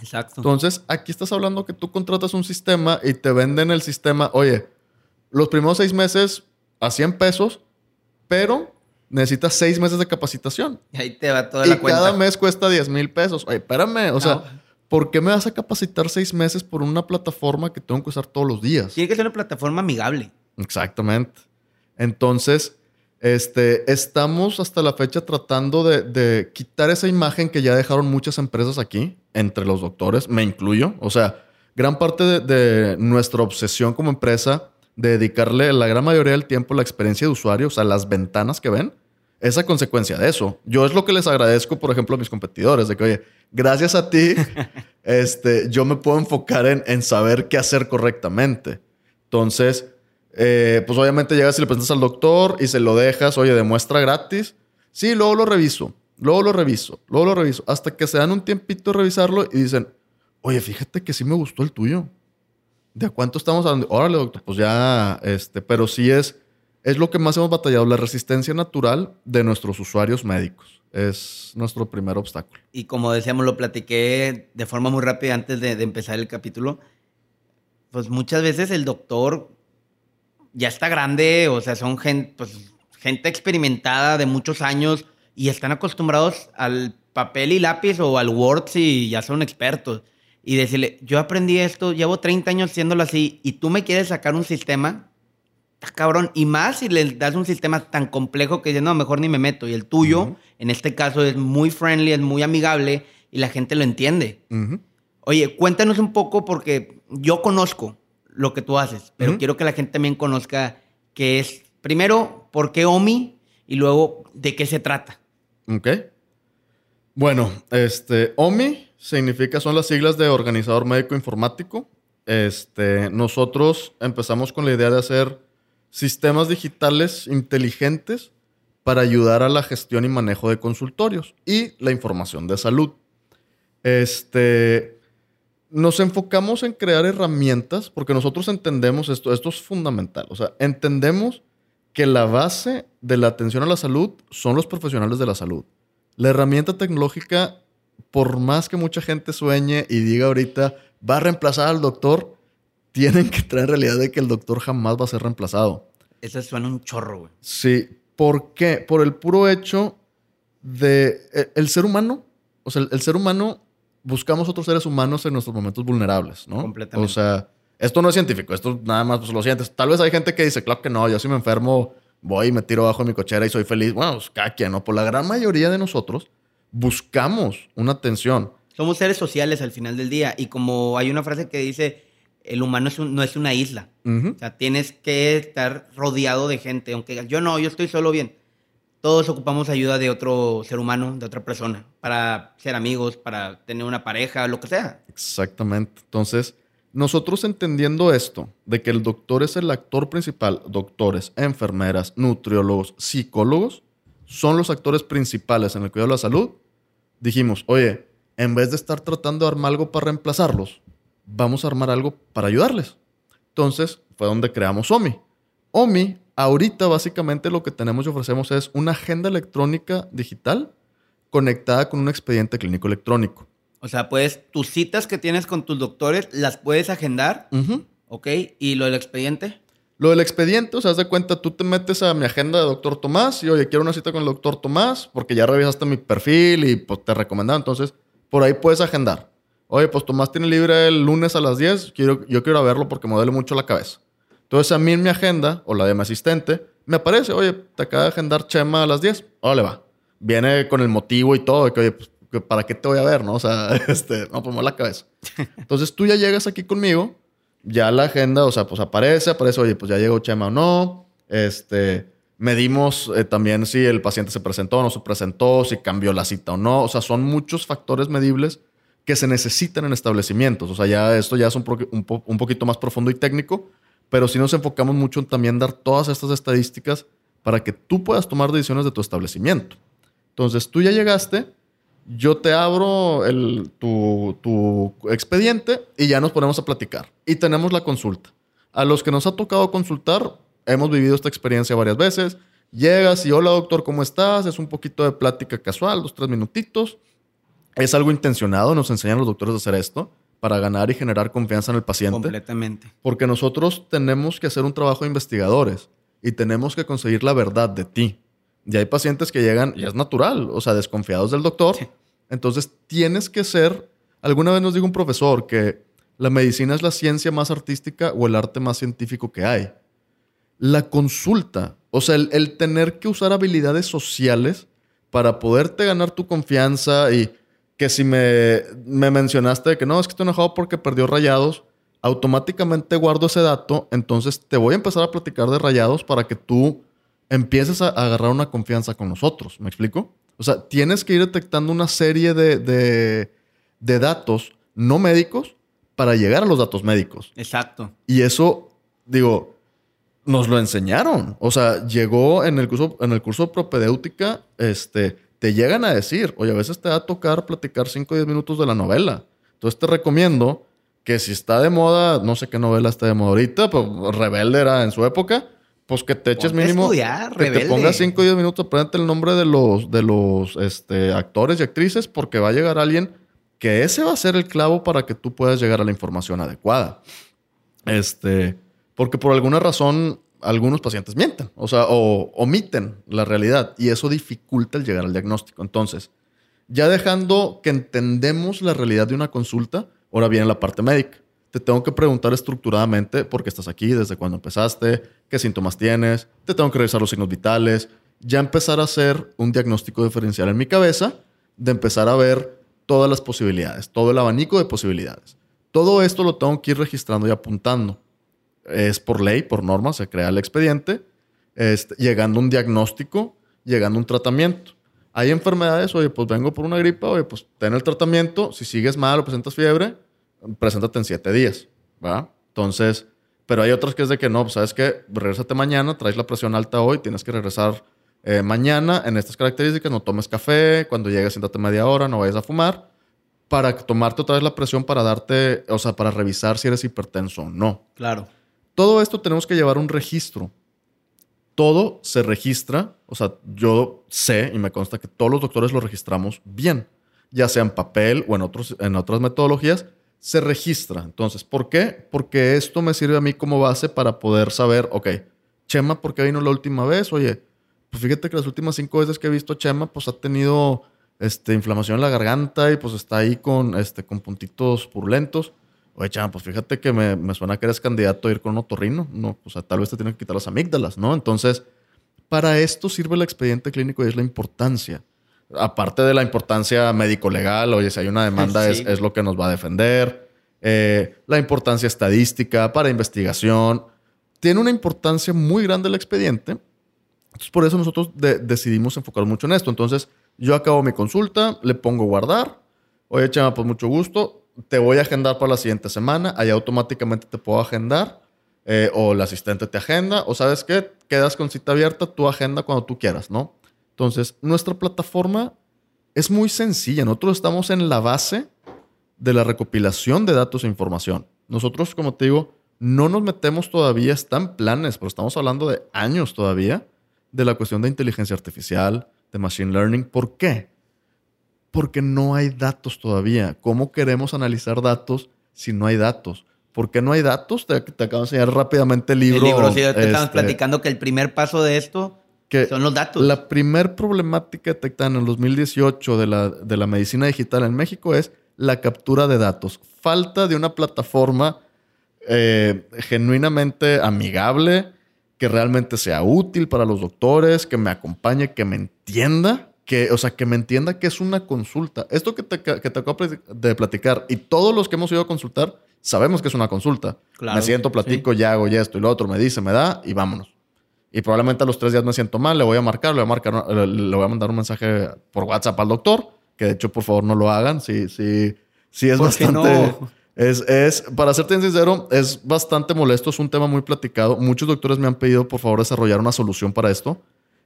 Exacto. Entonces, aquí estás hablando que tú contratas un sistema y te venden el sistema, oye, los primeros seis meses a 100 pesos, pero necesitas seis meses de capacitación. Y ahí te va toda la cuenta. cada mes cuesta 10 mil pesos. Oye, espérame, o sea, ¿por qué me vas a capacitar seis meses por una plataforma que tengo que usar todos los días? Tiene que ser una plataforma amigable. Exactamente. Entonces, este, estamos hasta la fecha tratando de, quitar esa imagen que ya dejaron muchas empresas aquí, entre los doctores, me incluyo. O sea, gran parte de, nuestra obsesión como empresa de dedicarle la gran mayoría del tiempo a la experiencia de usuario, o sea, las ventanas que ven, es a consecuencia de eso. Yo es lo que les agradezco, por ejemplo, a mis competidores, de que, oye, gracias a ti, [laughs] este, yo me puedo enfocar en, en saber qué hacer correctamente. Entonces, eh, pues obviamente llegas y le presentas al doctor y se lo dejas, oye, demuestra gratis. Sí, luego lo reviso, luego lo reviso, luego lo reviso, hasta que se dan un tiempito de revisarlo y dicen, oye, fíjate que sí me gustó el tuyo. ¿De cuánto estamos hablando? Órale, doctor, pues ya, este, pero sí es es lo que más hemos batallado, la resistencia natural de nuestros usuarios médicos. Es nuestro primer obstáculo. Y como decíamos, lo platiqué de forma muy rápida antes de, empezar el capítulo. Pues muchas veces el doctor ya está grande, o sea, son gente, pues, gente experimentada de muchos años y están acostumbrados al papel y lápiz o al Word y ya son expertos. Y decirle, yo aprendí esto, llevo 30 años haciéndolo así y tú me quieres sacar un sistema cabrón. Y más si le das un sistema tan complejo que dice, no, mejor ni me meto. Y el tuyo, en este caso, es muy friendly, es muy amigable y la gente lo entiende. Oye, cuéntanos un poco porque yo conozco lo que tú haces, pero quiero que la gente también conozca qué es, primero, por qué OMI y luego de qué se trata. Ok. Bueno, este, OMI significa, son las siglas de Organizador Médico Informático. Este, nosotros empezamos con la idea de hacer sistemas digitales inteligentes para ayudar a la gestión y manejo de consultorios y la información de salud. Este, nos enfocamos en crear herramientas porque nosotros entendemos esto, esto es fundamental, o sea, entendemos que la base de la atención a la salud son los profesionales de la salud. La herramienta tecnológica, por más que mucha gente sueñe y diga ahorita, va a reemplazar al doctor, tienen que traer realidad de que el doctor jamás va a ser reemplazado. Eso suena un chorro, güey. Sí. ¿Por qué? Por el puro hecho de e, el, ser humano. O sea, el, ser humano buscamos otros seres humanos en nuestros momentos vulnerables, ¿no? Completamente. O sea, esto no es científico, esto nada más pues, lo sientes. Tal vez hay gente que dice, claro que no, yo si me enfermo voy y me tiro abajo de mi cochera y soy feliz. Bueno, pues cada quien, ¿no? Por la gran mayoría de nosotros buscamos una atención. Somos seres sociales al final del día y como hay una frase que dice, el humano no es una isla. O sea, tienes que estar rodeado de gente. Aunque yo no, yo estoy solo bien. Todos ocupamos ayuda de otro ser humano, de otra persona, para ser amigos, para tener una pareja, lo que sea. Exactamente. Entonces, nosotros entendiendo esto, de que el doctor es el actor principal, doctores, enfermeras, nutriólogos, psicólogos, son los actores principales en el cuidado de la salud, dijimos, oye, en vez de estar tratando de armar algo para reemplazarlos, vamos a armar algo para ayudarles. Entonces fue donde creamos OMI. OMI, ahorita básicamente lo que tenemos y ofrecemos es una agenda electrónica digital conectada con un expediente clínico electrónico. O sea, puedes, tus citas que tienes con tus doctores, las puedes agendar. ¿Ok? ¿Y lo del expediente? Lo del expediente, o sea, haz de cuenta, tú te metes a mi agenda de doctor Tomás y, oye, quiero una cita con el doctor Tomás porque ya revisaste mi perfil y pues, te recomendaba. Entonces, por ahí puedes agendar. Oye, pues Tomás tiene libre el lunes a las 10. Quiero, yo quiero verlo porque me duele mucho la cabeza. Entonces a mí en mi agenda, o la de mi asistente, me aparece, oye, te acaba de agendar Chema a las 10. Órale, va. Viene con el motivo y todo, de que, oye, pues, ¿para qué te voy a ver, no? O sea, [laughs] este, no, pues la cabeza. Entonces tú ya llegas aquí conmigo, ya la agenda, o sea, pues aparece, aparece, oye, pues ya llegó Chema o no. Este, medimos eh, también si el paciente se presentó o no se presentó, si cambió la cita o no. O sea, son muchos factores medibles que se necesitan en establecimientos. O sea, ya esto ya es un, un, poquito más profundo y técnico, pero sí nos enfocamos mucho en también dar todas estas estadísticas para que tú puedas tomar decisiones de tu establecimiento. Entonces, tú ya llegaste, yo te abro tu, tu expediente y ya nos ponemos a platicar. Y tenemos la consulta. A los que nos ha tocado consultar, hemos vivido esta experiencia varias veces. Llegas y hola doctor, ¿cómo estás? Es un poquito de plática casual, dos, tres minutitos es algo intencionado, nos enseñan los doctores a hacer esto para ganar y generar confianza en el paciente. Completamente. Porque nosotros tenemos que hacer un trabajo de investigadores y tenemos que conseguir la verdad de ti. Y hay pacientes que llegan, y es natural, o sea, desconfiados del doctor. Entonces tienes que ser, alguna vez nos dijo un profesor que la medicina es la ciencia más artística o el arte más científico que hay. La consulta, o sea, el, el tener que usar habilidades sociales para poderte ganar tu confianza y que si me, me mencionaste que no, es que estoy enojado porque perdió rayados, automáticamente guardo ese dato, entonces te voy a empezar a platicar de rayados para que tú empieces a agarrar una confianza con nosotros. ¿Me explico? O sea, tienes que ir detectando una serie de, de, de datos no médicos para llegar a los datos médicos. Exacto. Y eso, digo, nos lo enseñaron. O sea, llegó en el curso, en el curso de propedéutica, este, te llegan a decir, oye, a veces te va a tocar platicar 5 o 10 minutos de la novela. Entonces te recomiendo que si está de moda, no sé qué novela está de moda ahorita, pues Rebelde era en su época, pues que te eches Ponte mínimo. estudiar, que te rebelde. pongas 5 o 10 minutos, aprende el nombre de los, de los este, actores y actrices, porque va a llegar alguien que ese va a ser el clavo para que tú puedas llegar a la información adecuada. Este, porque por alguna razón algunos pacientes mienten, o sea, o omiten la realidad y eso dificulta el llegar al diagnóstico. Entonces, ya dejando que entendemos la realidad de una consulta, ahora viene la parte médica. Te tengo que preguntar estructuradamente por qué estás aquí, desde cuándo empezaste, qué síntomas tienes, te tengo que revisar los signos vitales, ya empezar a hacer un diagnóstico diferencial en mi cabeza, de empezar a ver todas las posibilidades, todo el abanico de posibilidades. Todo esto lo tengo que ir registrando y apuntando. Es por ley, por norma, se crea el expediente, este, llegando un diagnóstico, llegando un tratamiento. Hay enfermedades, oye, pues vengo por una gripa, oye, pues ten el tratamiento. Si sigues mal o presentas fiebre, preséntate en siete días, ¿va? Entonces, pero hay otras que es de que no, pues, sabes que regrésate mañana, traes la presión alta hoy, tienes que regresar eh, mañana en estas características, no tomes café, cuando llegues siéntate media hora, no vayas a fumar, para tomarte otra vez la presión para darte, o sea, para revisar si eres hipertenso o no. Claro. Todo esto tenemos que llevar un registro. Todo se registra, o sea, yo sé y me consta que todos los doctores lo registramos bien, ya sea en papel o en, otros, en otras metodologías, se registra. Entonces, ¿por qué? Porque esto me sirve a mí como base para poder saber, ok, Chema, ¿por qué vino la última vez? Oye, pues fíjate que las últimas cinco veces que he visto a Chema, pues ha tenido este, inflamación en la garganta y pues está ahí con, este, con puntitos purulentos. Oye, Chema, pues fíjate que me, me suena que eres candidato a ir con un otorrino. No, o sea, tal vez te tienen que quitar las amígdalas, ¿no? Entonces, para esto sirve el expediente clínico y es la importancia. Aparte de la importancia médico-legal, oye, si hay una demanda [laughs] Sí. es, es lo que nos va a defender. Eh, la importancia estadística para investigación. Tiene una importancia muy grande el expediente. Entonces, por eso nosotros de- decidimos enfocar mucho en esto. Entonces, yo acabo mi consulta, le pongo guardar. Oye, Chema, pues mucho gusto. Te voy a agendar para la siguiente semana. Ahí automáticamente te puedo agendar. eh, o el asistente te agenda. O sabes qué, quedas con cita abierta, tu agenda cuando tú quieras, ¿no? Entonces, nuestra plataforma es muy sencilla. Nosotros estamos en la base de la recopilación de datos e información. Nosotros, como te digo, no nos metemos todavía, están planes, pero estamos hablando de años todavía, de la cuestión de inteligencia artificial, de machine learning. ¿Por qué? Porque no hay datos todavía. ¿Cómo queremos analizar datos si no hay datos? ¿Por qué no hay datos? Te, te acabo de enseñar rápidamente el libro. el libro, sí, estamos este, platicando que el primer paso de esto que son los datos. la primer problemática detectada en el 2018 de la, de la medicina digital en México es la captura de datos. Falta de una plataforma eh, genuinamente amigable, que realmente sea útil para los doctores, que me acompañe, que me entienda, que, o sea, que me entienda que es una consulta. Esto que te, que te acabo de platicar y todos los que hemos ido a consultar sabemos que es una consulta. Claro, me siento, platico, ya hago ya esto y lo otro, me dice, me da y vámonos. Y probablemente a los tres días me siento mal, le voy a marcar, le voy a marcar, le, voy a mandar un mensaje por WhatsApp al doctor, que de hecho, por favor, no lo hagan. Sí, sí, sí es ¿Por qué bastante. no? Es, es, para serte sincero, es bastante molesto. Es un tema muy platicado. Muchos doctores me han pedido, por favor, desarrollar una solución para esto.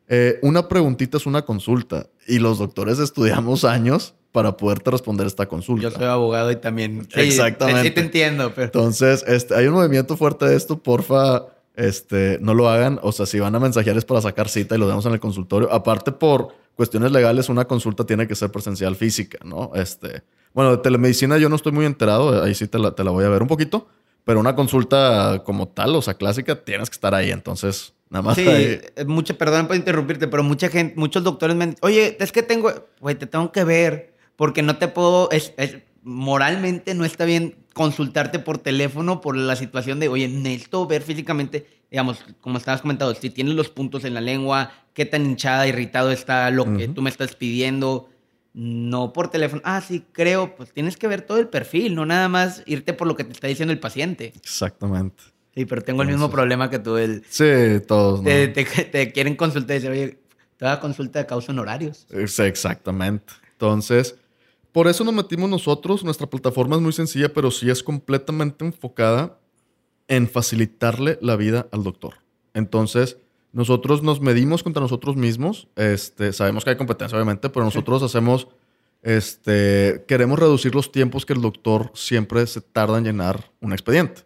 Eh, una preguntita es una consulta. Y los doctores estudiamos años para poderte responder esta consulta. Yo soy abogado y también. sí, Exactamente. Sí, te entiendo, pero. Entonces, este, hay un movimiento fuerte de esto, porfa, este, no lo hagan. O sea, si van a mensajear es para sacar cita y lo damos en el consultorio. Aparte, por cuestiones legales, una consulta tiene que ser presencial física, ¿no? Este, bueno, de telemedicina yo no estoy muy enterado, ahí sí te la, te la voy a ver un poquito, pero una consulta como tal, o sea, clásica, tienes que estar ahí. Entonces, nada más. Sí, ahí- eh, mucha, perdón por interrumpirte, pero mucha gente, muchos doctores me han dicho, oye, es que tengo, güey, te tengo que ver, porque no te puedo, es, es- moralmente no está bien consultarte por teléfono por la situación de, oye, necesito ver físicamente, digamos, como estabas comentando, si tienes los puntos en la lengua, qué tan hinchada, irritado está lo que tú me estás pidiendo, no por teléfono, ah, sí, creo, pues tienes que ver todo el perfil, no nada más irte por lo que te está diciendo el paciente. Exactamente. Sí, pero tengo el mismo Entonces- problema que tú, el, Sí, todos, ¿no? te, quieren consultar y dicen, oye, toda consulta de causa honorarios. Exactamente. Entonces, por eso nos metimos nosotros. Nuestra plataforma es muy sencilla, pero sí es completamente enfocada en facilitarle la vida al doctor. Entonces, nosotros nos medimos contra nosotros mismos. Este, sabemos que hay competencia, obviamente, pero nosotros hacemos, este, queremos reducir los tiempos que el doctor siempre se tarda en llenar un expediente.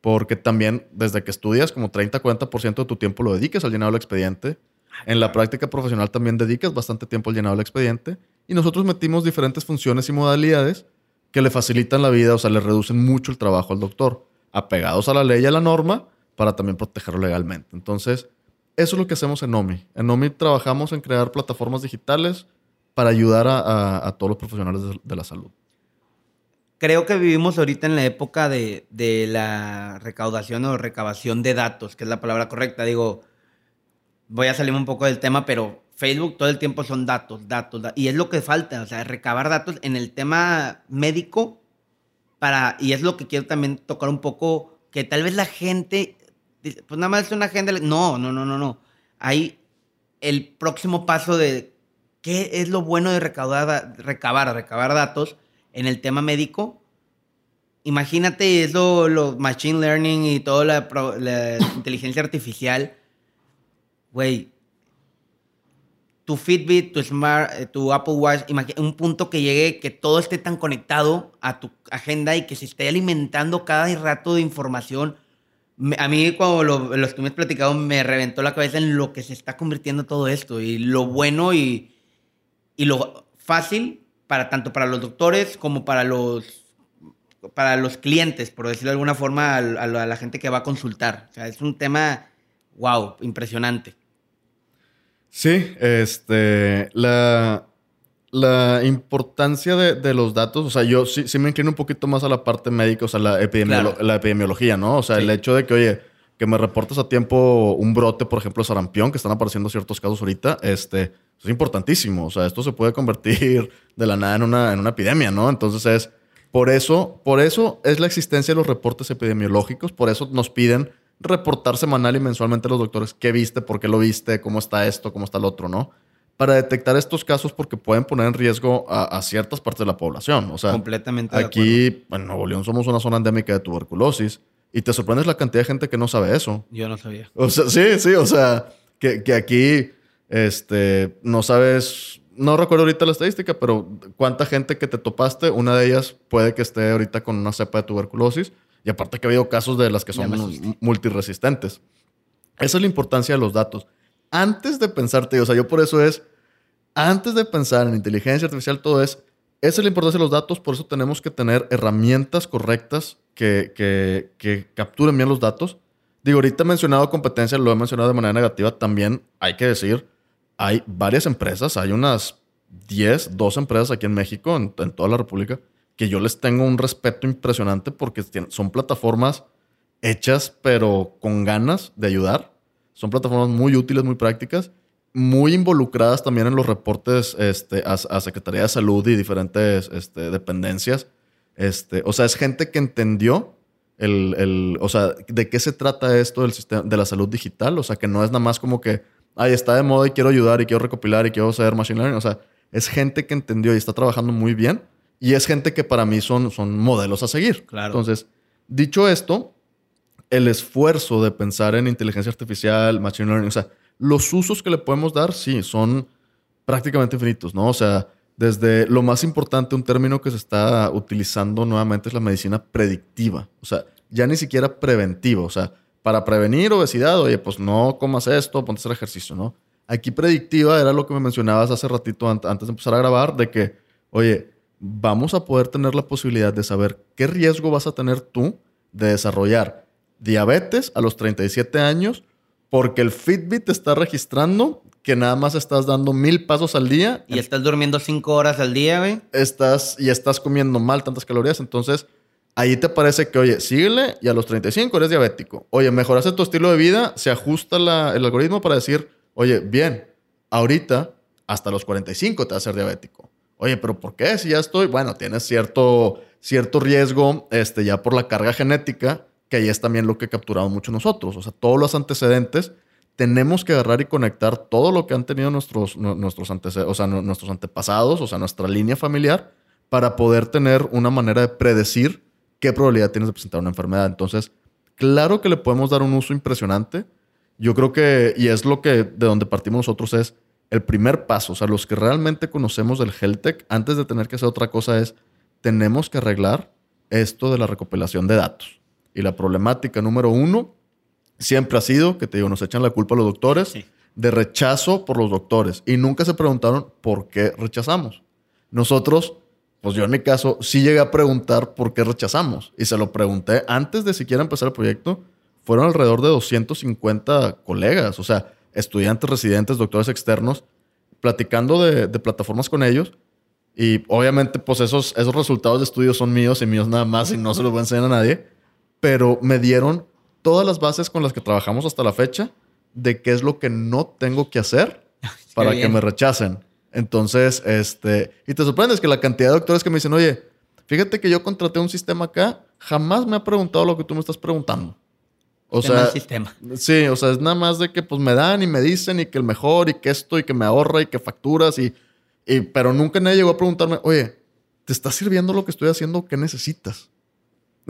porque también desde que estudias, como 30-40% de tu tiempo lo dediques al llenado del expediente. En la práctica profesional también dedicas bastante tiempo al llenado del expediente. Y nosotros metimos diferentes funciones y modalidades que le facilitan la vida, o sea, le reducen mucho el trabajo al doctor, apegados a la ley y a la norma para también protegerlo legalmente. Entonces, eso es lo que hacemos en OMI. En OMI trabajamos en crear plataformas digitales para ayudar a, todos los profesionales de la salud creo que vivimos ahorita en la época de, la recaudación o recabación de datos, que es la palabra correcta. Digo, voy a salirme un poco del tema, pero Facebook todo el tiempo son datos, datos, y es lo que falta, o sea, recabar datos en el tema médico para, y es lo que quiero también tocar un poco, que tal vez la gente, pues nada más es una agenda, no, no, no, no, no. Hay el próximo paso de qué es lo bueno de recaudar, recabar, recabar datos en el tema médico, imagínate eso, lo machine learning y toda la, inteligencia artificial. Güey, tu Fitbit, tu Smart, eh, tu Apple Watch, un punto que llegue, que todo esté tan conectado a tu agenda y que se esté alimentando cada rato de información. A mí, cuando lo, me has platicado, me reventó la cabeza en lo que se está convirtiendo todo esto y lo bueno y, y lo fácil para tanto para los doctores como para los para los clientes, por decirlo de alguna forma, a, la gente que va a consultar. O sea, es un tema, wow, impresionante. Sí, este, la, la importancia de, los datos, o sea, yo sí, sí, me inclino un poquito más a la parte médica, o sea, la, la epidemiología, ¿no? O sea, el hecho de que, oye, que me reportes a tiempo un brote, por ejemplo, de sarampión, que están apareciendo ciertos casos ahorita, este, es importantísimo. O sea, esto se puede convertir [laughs] de la nada en una, en una epidemia, ¿no? Entonces es, por eso, por eso es la existencia de los reportes epidemiológicos, por eso nos piden reportar semanal y mensualmente a los doctores qué viste, por qué lo viste, cómo está esto, cómo está el otro, ¿no? Para detectar estos casos porque pueden poner en riesgo a, ciertas partes de la población. O sea, completamente. Aquí, en Nuevo León somos una zona endémica de tuberculosis y te sorprendes la cantidad de gente que no sabe eso. Yo no sabía. O sea, sí, sí, o sea, que, que aquí este, no sabes, no recuerdo ahorita la estadística, pero cuánta gente que te topaste, una de ellas puede que esté ahorita con una cepa de tuberculosis. Y aparte que ha habido casos de las que son multiresistentes. Esa es la importancia de los datos. Antes de pensarte, o sea, yo por eso es, antes de pensar en inteligencia artificial, todo es, esa es la importancia de los datos, por eso tenemos que tener herramientas correctas que, que, que capturen bien los datos. Digo, ahorita he mencionado competencia, lo he mencionado de manera negativa, también hay que decir, hay varias empresas, hay unas 10, 12 empresas aquí en México, en, toda la República, que yo les tengo un respeto impresionante porque son plataformas hechas, pero con ganas de ayudar. Son plataformas muy útiles, muy prácticas, muy involucradas también en los reportes este, a, Secretaría de Salud y diferentes este, dependencias. Este, o sea, es gente que entendió el, el, o sea, de qué se trata esto del sistema, de la salud digital. O sea, que no es nada más como que ay, está de moda y quiero ayudar y quiero recopilar y quiero saber machine learning. O sea, es gente que entendió y está trabajando muy bien y es gente que para mí son, son modelos a seguir. Claro. Entonces, dicho esto, el esfuerzo de pensar en inteligencia artificial, machine learning, o sea, los usos que le podemos dar, sí, son prácticamente infinitos, ¿no? O sea, desde lo más importante, un término que se está utilizando nuevamente es la medicina predictiva. O sea, ya ni siquiera preventiva. O sea, para prevenir obesidad, oye, pues no comas esto, ponte a hacer ejercicio, ¿no? Aquí predictiva era lo que me mencionabas hace ratito antes de empezar a grabar, de que, oye, vamos a poder tener la posibilidad de saber qué riesgo vas a tener tú de desarrollar diabetes a los 37 años porque el Fitbit te está registrando que nada más estás dando mil pasos al día. Y estás durmiendo cinco horas al día, güey. Estás, y estás comiendo mal tantas calorías. Entonces, ahí te parece que, oye, síguele y a los 35 eres diabético. Oye, mejoraste tu estilo de vida, se ajusta el algoritmo para decir, oye, bien, ahorita hasta los 45 te vas a ser diabético. Oye, pero ¿por qué? Si ya estoy, bueno, tienes cierto, cierto riesgo este, ya por la carga genética, que ahí es también lo que capturado mucho nosotros. O sea, todos los antecedentes tenemos que agarrar y conectar todo lo que han tenido nuestros, nuestros, o sea, nuestros antepasados, o sea, nuestra línea familiar, para poder tener una manera de predecir qué probabilidad tienes de presentar una enfermedad. Entonces, claro que le podemos dar un uso impresionante. Yo creo que, y es lo que de donde partimos nosotros, es el primer paso. O sea, los que realmente conocemos del health tech, antes de tener que hacer otra cosa, es tenemos que arreglar esto de la recopilación de datos. Y la problemática número uno siempre ha sido, que te digo, nos echan la culpa a los doctores, Sí. de rechazo por los doctores. Y nunca se preguntaron por qué rechazamos. Nosotros, pues yo en mi caso, sí llegué a preguntar por qué rechazamos. Y se lo pregunté antes de siquiera empezar el proyecto. Fueron alrededor de 250 colegas, o sea, estudiantes, residentes, doctores externos, platicando de, de plataformas con ellos. Y obviamente, pues esos, esos resultados de estudio son míos y míos nada más y no se los voy a enseñar a nadie. Pero me dieron todas las bases con las que trabajamos hasta la fecha de qué es lo que no tengo que hacer [laughs] para que me rechacen. Entonces, este, y te sorprendes que la cantidad de doctores que me dicen, oye, fíjate que yo contraté un sistema acá, jamás me ha preguntado lo que tú me estás preguntando. O del sea, sistema. sí, o sea, es nada más de que pues me dan y me dicen y que el mejor y que esto y que me ahorra y que facturas y, y pero nunca nadie llegó a preguntarme, oye, ¿te está sirviendo lo que estoy haciendo? ¿Qué necesitas? [laughs]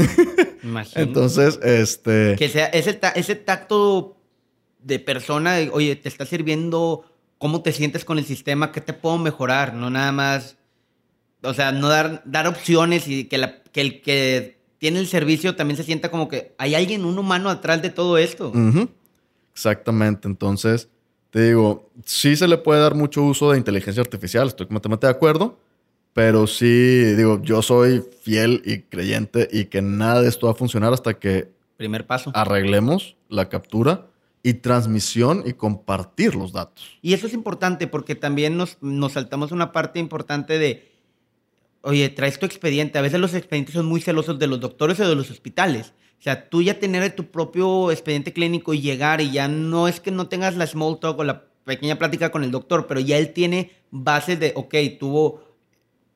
Imagino. Entonces, este... Que sea ese, ta- ese tacto de persona, de, oye, te está sirviendo, cómo te sientes con el sistema, qué te puedo mejorar, no nada más, o sea, no dar, dar opciones y que, la- que el que tiene el servicio también se sienta como que hay alguien, un humano atrás de todo esto. Exactamente. Entonces, te digo, sí se le puede dar mucho uso de inteligencia artificial, estoy completamente de acuerdo, pero sí, digo, yo soy fiel y creyente y que nada de esto va a funcionar hasta que Primer paso. arreglemos la captura y transmisión y compartir los datos. Y eso es importante porque también nos, nos saltamos una parte importante de, oye, traes tu expediente. A veces los expedientes son muy celosos de los doctores o de los hospitales. O sea, tú ya tener tu propio expediente clínico y llegar y ya no es que no tengas la small talk o la pequeña plática con el doctor, pero ya él tiene bases de, ok, tuvo,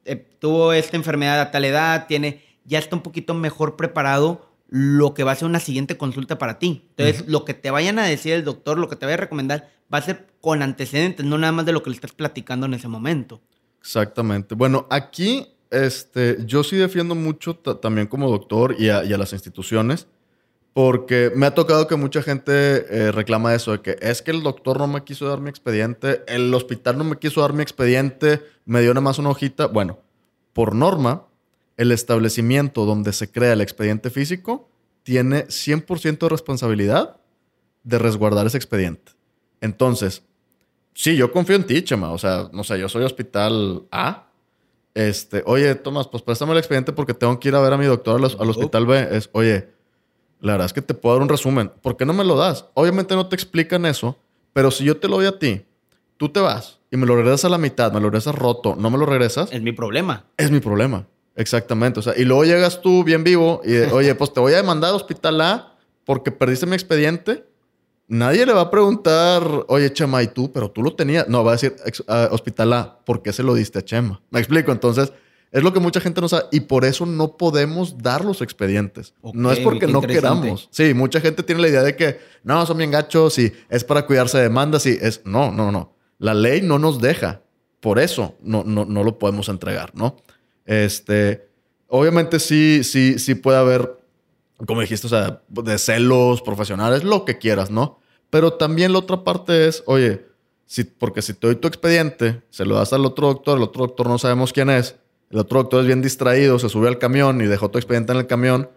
eh, tuvo esta enfermedad a tal edad, tiene, ya está un poquito mejor preparado lo que va a ser una siguiente consulta para ti. Entonces, lo que te vayan a decir el doctor, lo que te vaya a recomendar, va a ser con antecedentes, no nada más de lo que le estás platicando en ese momento. Exactamente. Bueno, aquí este, yo sí defiendo mucho ta- también como doctor y a, y a las instituciones, porque me ha tocado que mucha gente eh, reclama eso, de que es que el doctor no me quiso dar mi expediente, el hospital no me quiso dar mi expediente, me dio nada más una hojita. Bueno, por norma, el establecimiento donde se crea el expediente físico tiene 100% de responsabilidad de resguardar ese expediente. Entonces, Sí, yo confío en ti, Chema. O sea, no sé, yo soy hospital A. Este, oye, Tomás, pues préstame el expediente porque tengo que ir a ver a mi doctor al, al hospital B. Es, oye, la verdad es que te puedo dar un resumen. ¿Por qué no me lo das? Obviamente no te explican eso, pero si yo te lo doy a ti, tú te vas y me lo regresas a la mitad, me lo regresas roto, no me lo regresas, Es mi problema. es mi problema. Exactamente. O sea, y luego llegas tú bien vivo y, [laughs] oye, pues te voy a demandar a hospital A porque perdiste mi expediente. Nadie le va a preguntar, oye, Chema, ¿y tú? Pero tú lo tenías. No, va a decir ah, hospital A, ¿por qué se lo diste a Chema? Me explico. Entonces, es lo que mucha gente no sabe y por eso no podemos dar los expedientes. No es porque no queramos. Sí, mucha gente tiene la idea de que no, son bien gachos y es para cuidarse de demandas y es. No, no, no. La ley no nos deja. Por eso no, no, no lo podemos entregar, ¿no? Este, obviamente sí, sí, sí puede haber, como dijiste, o sea, de celos profesionales, lo que quieras, ¿no? Pero también la otra parte es, oye, si, porque si te doy tu expediente, se lo das al otro doctor, el otro doctor no sabemos quién es, el otro doctor es bien distraído, se sube al camión y dejó tu expediente en el camión,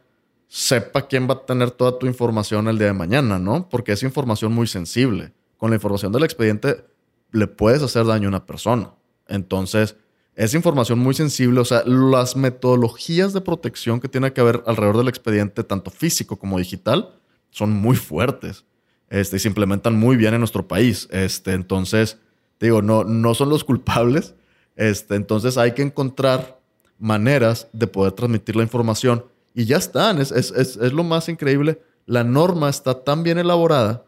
sepa quién va a tener toda tu información el día de mañana, ¿no? Porque es información muy sensible. Con la información del expediente le puedes hacer daño a una persona. Entonces, es información muy sensible. O sea, las metodologías de protección que tiene que haber alrededor del expediente, tanto físico como digital, son muy fuertes. Este, y se implementan muy bien en nuestro país. Este, entonces, digo, no, no son los culpables. Este, entonces hay que encontrar maneras de poder transmitir la información. Y ya están. Es, es, es, lo más increíble. La norma está tan bien elaborada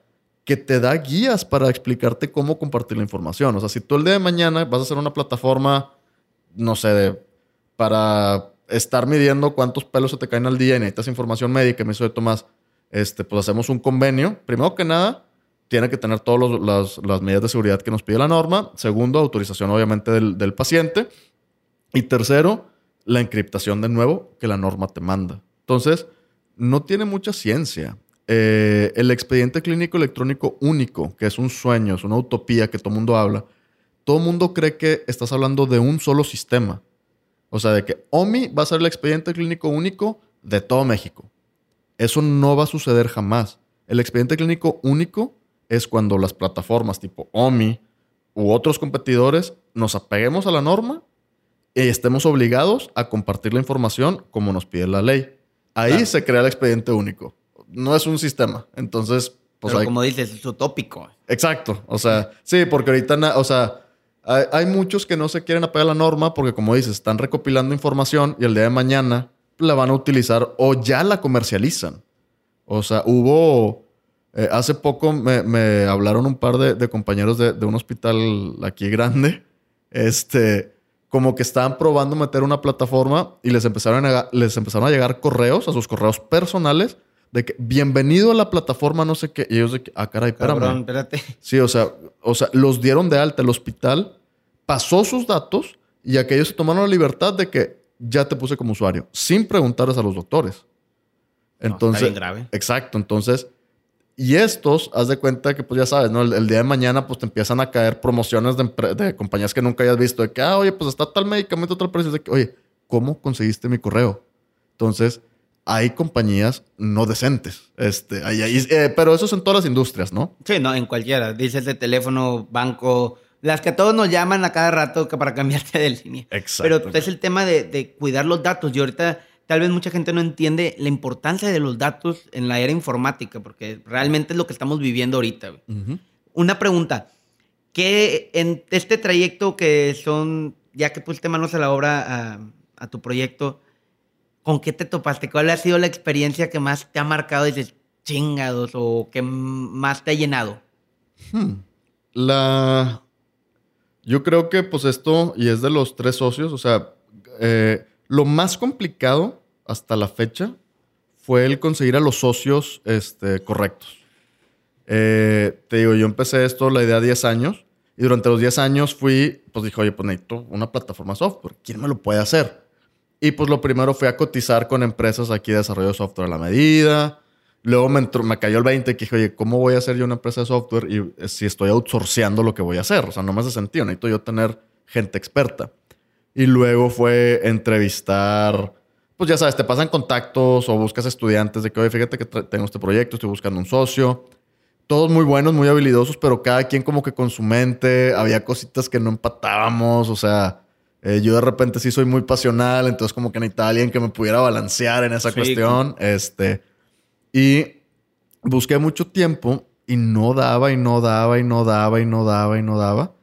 que te da guías para explicarte cómo compartir la información. O sea, si tú el día de mañana vas a hacer una plataforma, no sé, de, para estar midiendo cuántos pelos se te caen al día y necesitas información médica, me hizo de Tomás, este, pues hacemos un convenio. Primero que nada, tiene que tener todas las, las medidas de seguridad que nos pide la norma. Segundo, autorización obviamente del, del paciente. Y tercero, la encriptación de nuevo que la norma te manda. Entonces, no tiene mucha ciencia. Eh, el expediente clínico electrónico único, que es un sueño, es una utopía que todo el mundo habla, todo el mundo cree que estás hablando de un solo sistema. O sea, de que OMI va a ser el expediente clínico único de todo México. Eso no va a suceder jamás. El expediente clínico único es cuando las plataformas tipo OMI u otros competidores nos apeguemos a la norma y estemos obligados a compartir la información como nos pide la ley. Ahí se crea el expediente único. No es un sistema. Entonces, pues Pero como dices, es utópico. Exacto. O sea, sí, porque ahorita, o sea, hay, hay, muchos que no se quieren apegar a la norma porque, como dices, están recopilando información y el día de mañana la van a utilizar o ya la comercializan. O sea, hubo eh, hace poco me, hablaron un par de, compañeros de, un hospital aquí grande, este, como que estaban probando meter una plataforma y les empezaron a, les empezaron a llegar correos, a sus correos personales, de que bienvenido a la plataforma, no sé qué. Y ellos de que, ah, caray, espérame. espérate. Sí, o sea, o sea, los dieron de alta el hospital, pasó sus datos y aquellos se tomaron la libertad de que ya te puse como usuario, sin preguntarles a los doctores. Entonces, no, está bien grave. Exacto. Entonces, y estos, haz de cuenta que, pues ya sabes, ¿no? El, día de mañana, pues te empiezan a caer promociones de, compañías que nunca hayas visto. De que, ah, oye, pues está tal medicamento, tal precio. De que, oye, ¿cómo conseguiste mi correo? Entonces, hay compañías no decentes. Este, ahí, eh, pero eso es en todas las industrias, ¿no? Sí, no, en cualquiera. Dices de teléfono, banco, las que todos nos llaman a cada rato para cambiarte de línea. Exacto. Pero es el tema de, de cuidar los datos. Y ahorita tal vez mucha gente no entiende la importancia de los datos en la era informática, porque realmente es lo que estamos viviendo ahorita. Una pregunta, ¿qué en este trayecto que son, ya que pusiste manos a la obra a, tu proyecto, ¿con qué te topaste? ¿Cuál ha sido la experiencia que más te ha marcado dices, chingados, o que más te ha llenado? Hmm. La... Yo creo que pues esto, y es de los tres socios, o sea, eh, lo más complicado hasta la fecha fue el conseguir a los socios este, correctos. Eh, te digo, yo empecé esto, la idea, 10 años. Y durante los 10 años fui, pues dije, oye, pues necesito una plataforma software. ¿Quién me lo puede hacer? Y pues lo primero fue a cotizar con empresas aquí de desarrollo de software a la medida. Luego me, me cayó el 20 que dije, oye, ¿cómo voy a hacer yo una empresa de software y si estoy outsourceando lo que voy a hacer? O sea, no me hace sentido. Necesito yo tener gente experta. Y luego fue entrevistar, pues ya sabes, te pasan contactos o buscas estudiantes de que, oye, fíjate que tengo este proyecto, estoy buscando un socio. Todos muy buenos, muy habilidosos, pero cada quien como que con su mente, había cositas que no empatábamos, o sea, eh, yo de repente sí soy muy pasional, entonces como que necesitaba alguien que me pudiera balancear en esa cuestión. Este, y busqué mucho tiempo y no daba y no daba y no daba y no daba y no daba.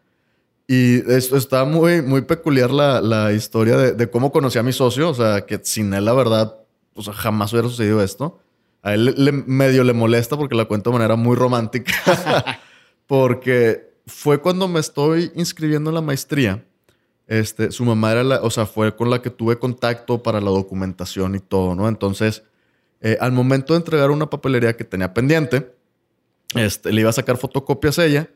Y esto está muy, muy peculiar la, la historia de, de, cómo conocí a mi socio. O sea, que sin él, la verdad, o sea, jamás hubiera sucedido esto. A él le, medio le molesta porque la cuento de manera muy romántica. [laughs] porque fue cuando me estoy inscribiendo en la maestría. Este, su mamá era la, o sea, fue con la que tuve contacto para la documentación y todo, ¿no? Entonces, eh, al momento de entregar una papelería que tenía pendiente, este, le iba a sacar fotocopias a ella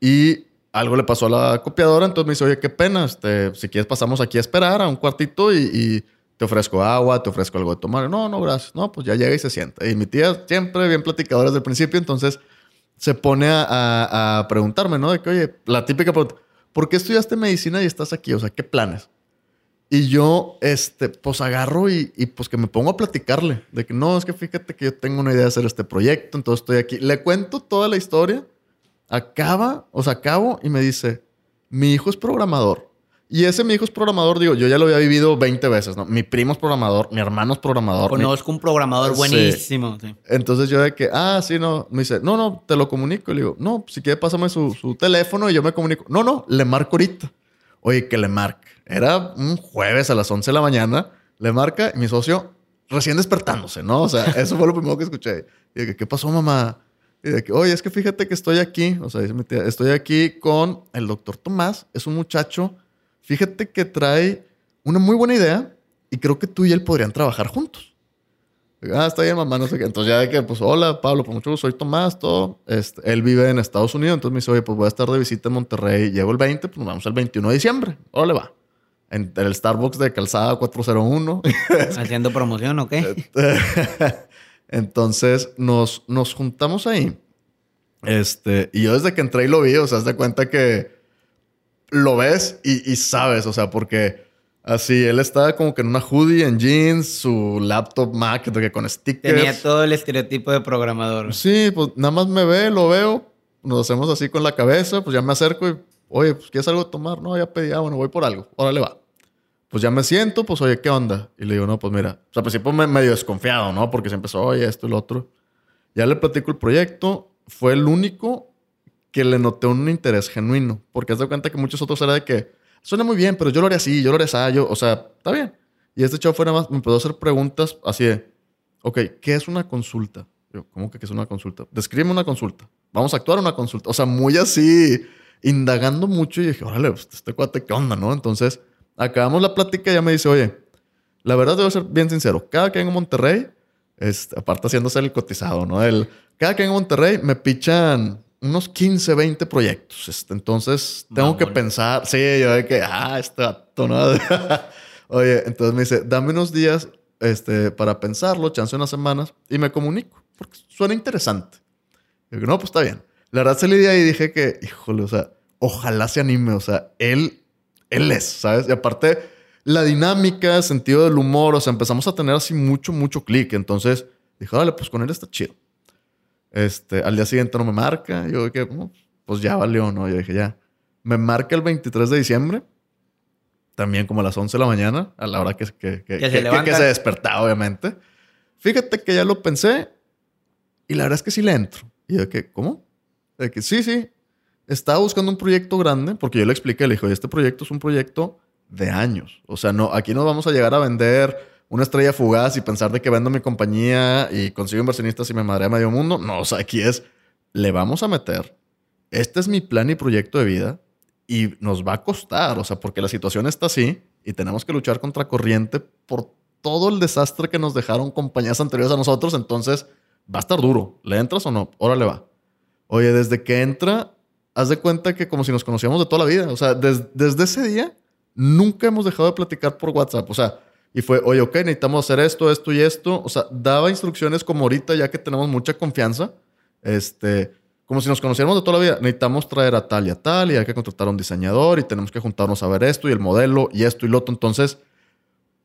y algo le pasó a la copiadora, entonces me dice, oye, qué pena, este, si quieres pasamos aquí a esperar a un cuartito y, te ofrezco agua, te ofrezco algo de tomar. No, no, gracias. No, pues ya llega y se sienta. Y mi tía siempre bien platicadora desde el principio, entonces se pone a, preguntarme, ¿no? De que, oye, la típica pregunta, ¿por qué estudiaste medicina y estás aquí? O sea, ¿qué planes? Y yo, este, pues agarro y, y, pues que me pongo a platicarle de que no, es que fíjate que yo tengo una idea de hacer este proyecto, entonces estoy aquí. Le cuento toda la historia acaba, o sea, acabo y me dice, mi hijo es programador. Y ese mi hijo es programador, digo, yo ya lo había vivido 20 veces, ¿no? Mi primo es programador, mi hermano es programador. Conozco un programador buenísimo. Entonces yo de que, ah, sí, no. Me dice, no, no, te lo comunico. Y le digo, no, si quiere pásame su, su teléfono y yo me comunico. No, no, le marco ahorita. Oye, que le marque. Era un jueves a las 11 de la mañana. Le marca y mi socio recién despertándose, ¿no? O sea, eso fue lo primero que escuché. Y dije, ¿qué pasó, mamá? Y de que, oye, es que fíjate que estoy aquí, o sea, estoy aquí con el doctor Tomás, es un muchacho, fíjate que trae una muy buena idea y creo que tú y él podrían trabajar juntos. Ah, está bien, mamá, no sé qué. Entonces ya de que, pues, hola, Pablo, pues mucho gusto, soy Tomás, todo. Este, él vive en Estados Unidos, entonces me dice, oye, pues voy a estar de visita en Monterrey. Llego el 20, pues nos vamos el 21 de diciembre. Hola, va. En, el Starbucks de Calzada 401. [laughs] ¿Haciendo promoción o qué? [laughs] [laughs] Entonces nos, nos juntamos ahí. Este, y yo desde que entré y lo vi, o sea, haz de cuenta que lo ves y, sabes, o sea, porque Así, él estaba como que en una hoodie, en jeans, su laptop Mac que con stickers. Tenía todo el estereotipo de programador. Sí, pues nada más me ve, lo veo, nos hacemos así con la cabeza, pues ya me acerco y, oye, pues ¿quieres algo de tomar? No, ya pedí, ah, bueno, voy por algo, órale va. Pues ya me siento, pues oye, ¿qué onda? Y le digo, no, pues mira, o sea, al principio me medio desconfiado, ¿no? Porque se empezó, oye, esto y lo otro. Ya le platico el proyecto, fue el único que le noté un interés genuino, porque has de cuenta que muchos otros era de que, suena muy bien, pero yo lo haría así, yo lo haría así, yo, o sea, está bien. Y este chavo fue nada más, me empezó a hacer preguntas así de, ok, ¿qué es una consulta? Yo, ¿cómo que qué es una consulta? Descríbeme una consulta. Vamos a actuar una consulta. O sea, muy así, indagando mucho y dije, órale, pues, este cuate, ¿qué onda, no? Entonces, acabamos la plática y ya me dice, oye, la verdad debo ser bien sincero, cada que vengo a Monterrey, este, aparte haciéndose el cotizado, ¿no? El, cada que vengo a Monterrey me pichan unos 15, 20 proyectos. Este, entonces tengo que pensar, sí, yo de que, ah, vato, ¿no? [laughs] Oye, entonces me dice, dame unos días este, para pensarlo, chance unas semanas y me comunico, porque suena interesante. Y digo, no, pues está bien. La verdad salí de ahí y dije que, híjole, o sea, ojalá se anime, o sea, él, él es, ¿sabes? Y aparte, la dinámica, sentido del humor, o sea, empezamos a tener así mucho, mucho clic. Entonces dije, dale, pues con él está chido. Este, al día siguiente no me marca. Yo dije, pues ya valió, ¿no? Yo dije, ya. Me marca el 23 de diciembre. También como a las 11 de la mañana, a la hora que, que, que, que se, se despertaba, obviamente. Fíjate que ya lo pensé y la verdad es que sí le entro. Y yo dije, ¿cómo? De que sí, sí. Estaba buscando un proyecto grande porque yo le expliqué, le dije, este proyecto es un proyecto de años. O sea, no, aquí no vamos a llegar a vender una estrella fugaz y pensar de que vendo mi compañía y consigo inversionistas y me madre a medio mundo. No, o sea, aquí es, le vamos a meter. Este es mi plan y proyecto de vida y nos va a costar, o sea, porque la situación está así y tenemos que luchar contra corriente por todo el desastre que nos dejaron compañías anteriores a nosotros. Entonces, va a estar duro. ¿Le entras o no? Órale va. Oye, desde que entra, haz de cuenta que como si nos conocíamos de toda la vida. O sea, desde ese día, nunca hemos dejado de platicar por WhatsApp. O sea, y fue, oye, ok, necesitamos hacer esto, esto y esto. O sea, daba instrucciones como ahorita, ya que tenemos mucha confianza. Este, como si nos conociéramos de toda la vida. Necesitamos traer a tal y a tal, y hay que contratar a un diseñador, y tenemos que juntarnos a ver esto y el modelo, y esto y lo otro. Entonces,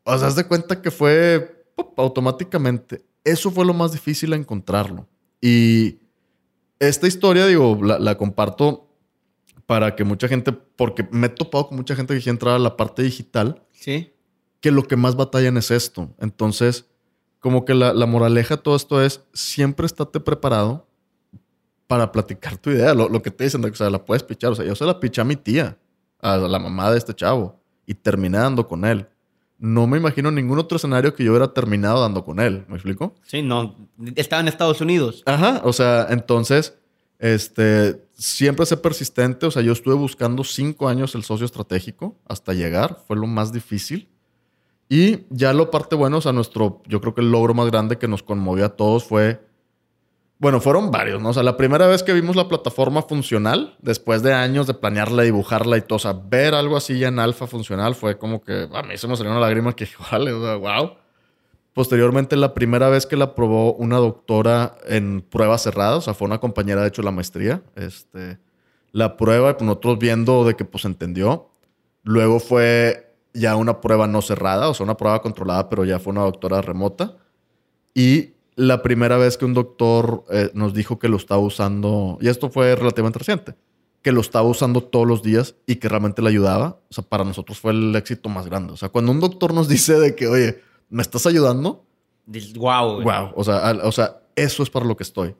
o sea, haz de cuenta que fue automáticamente. Eso fue lo más difícil a encontrarlo. Y esta historia, digo, la, la, comparto para que mucha gente, porque me he topado con mucha gente que quiere entrar a la parte digital. Sí que lo que más batallan es esto. Entonces, como que la, moraleja de todo esto es, siempre estate preparado para platicar tu idea. Lo, que te dicen, o sea, la puedes pichar. O sea, yo se la piché a mi tía, a la mamá de este chavo, y terminé dando con él. No me imagino ningún otro escenario que yo hubiera terminado dando con él. ¿Me explico? Sí, no. Estaba en Estados Unidos. Ajá. O sea, entonces, este, siempre sé persistente. O sea, yo estuve buscando cinco años el socio estratégico hasta llegar. Fue lo más difícil. Y ya lo parte bueno, o sea, nuestro, yo creo que el logro más grande que nos conmovió a todos fue, bueno, fueron varios, ¿no? O sea, la primera vez que vimos la plataforma funcional, después de años de planearla, dibujarla y todo, o sea, ver algo así ya en alfa funcional fue como que a mí se me salió una lágrima que, [laughs] vale, o sea, wow. Posteriormente, la primera vez que la probó una doctora en pruebas cerradas, o sea, fue una compañera, de hecho, la maestría, este, la prueba, pues nosotros viendo de que pues entendió. Luego fue ya una prueba no cerrada, o sea, una prueba controlada, pero ya fue una doctora remota. Y la primera vez que un doctor eh, nos dijo que lo estaba usando, y esto fue relativamente reciente, que lo estaba usando todos los días y que realmente le ayudaba, o sea, para nosotros fue el éxito más grande. O sea, cuando un doctor nos [laughs] dice de que, oye, ¿me estás ayudando? Wow. Wow. O sea, o sea, eso es para lo que estoy.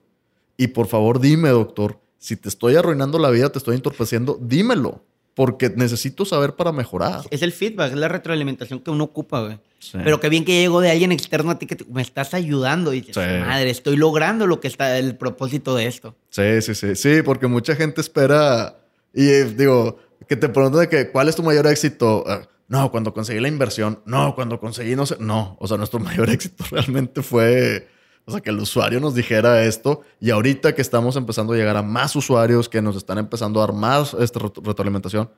Y por favor, dime, doctor, si te estoy arruinando la vida, te estoy entorpeciendo, dímelo porque necesito saber para mejorar. Es el feedback, es la retroalimentación que uno ocupa, güey. Pero qué bien que llegó de alguien externo a ti que me estás ayudando y dices, madre, estoy logrando lo que está el propósito de esto. Sí, sí, sí. Sí, porque mucha gente espera y eh, digo, que te preguntan de que, ¿cuál es tu mayor éxito? Ah, no, cuando conseguí la inversión. No, cuando conseguí, no sé. No, o sea, nuestro [laughs] mayor éxito realmente fue o sea, que el usuario nos dijera esto y ahorita que estamos empezando a llegar a más usuarios que nos están empezando a dar más esta retroalimentación,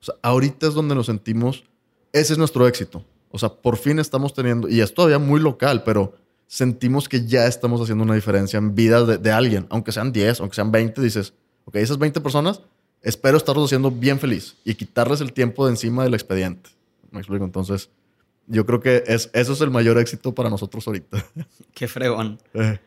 o sea, ahorita es donde nos sentimos, ese es nuestro éxito. O sea, por fin estamos teniendo, y es todavía muy local, pero sentimos que ya estamos haciendo una diferencia en vida de, alguien, aunque sean 10, aunque sean 20, dices, ok, esas 20 personas, espero estarlos haciendo bien feliz y quitarles el tiempo de encima del expediente. Me explico. Entonces, yo creo que es, eso es el mayor éxito para nosotros ahorita. [laughs] Qué fregón. Eh.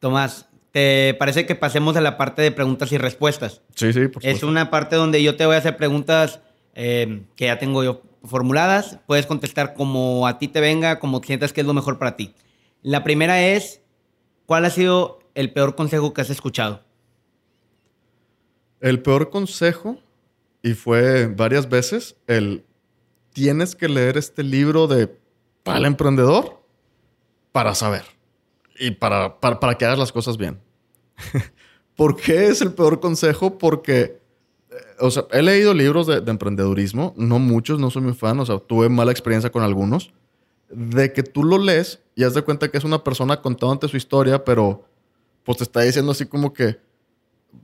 Tomás, ¿te parece que pasemos a la parte de preguntas y respuestas? Sí, sí, por supuesto. Es una parte donde yo te voy a hacer preguntas eh, que ya tengo yo formuladas. Puedes contestar como a ti te venga, como sientas que es lo mejor para ti. La primera es, ¿cuál ha sido el peor consejo que has escuchado? El peor consejo, y fue varias veces, el tienes que leer este libro de para el emprendedor para saber y para, para, que hagas las cosas bien. [laughs] ¿Por qué es el peor consejo? Porque, o sea, he leído libros de, de, emprendedurismo, no muchos, no soy muy fan, o sea, tuve mala experiencia con algunos, de que tú lo lees y has de cuenta que es una persona contándote su historia, pero pues te está diciendo así como que,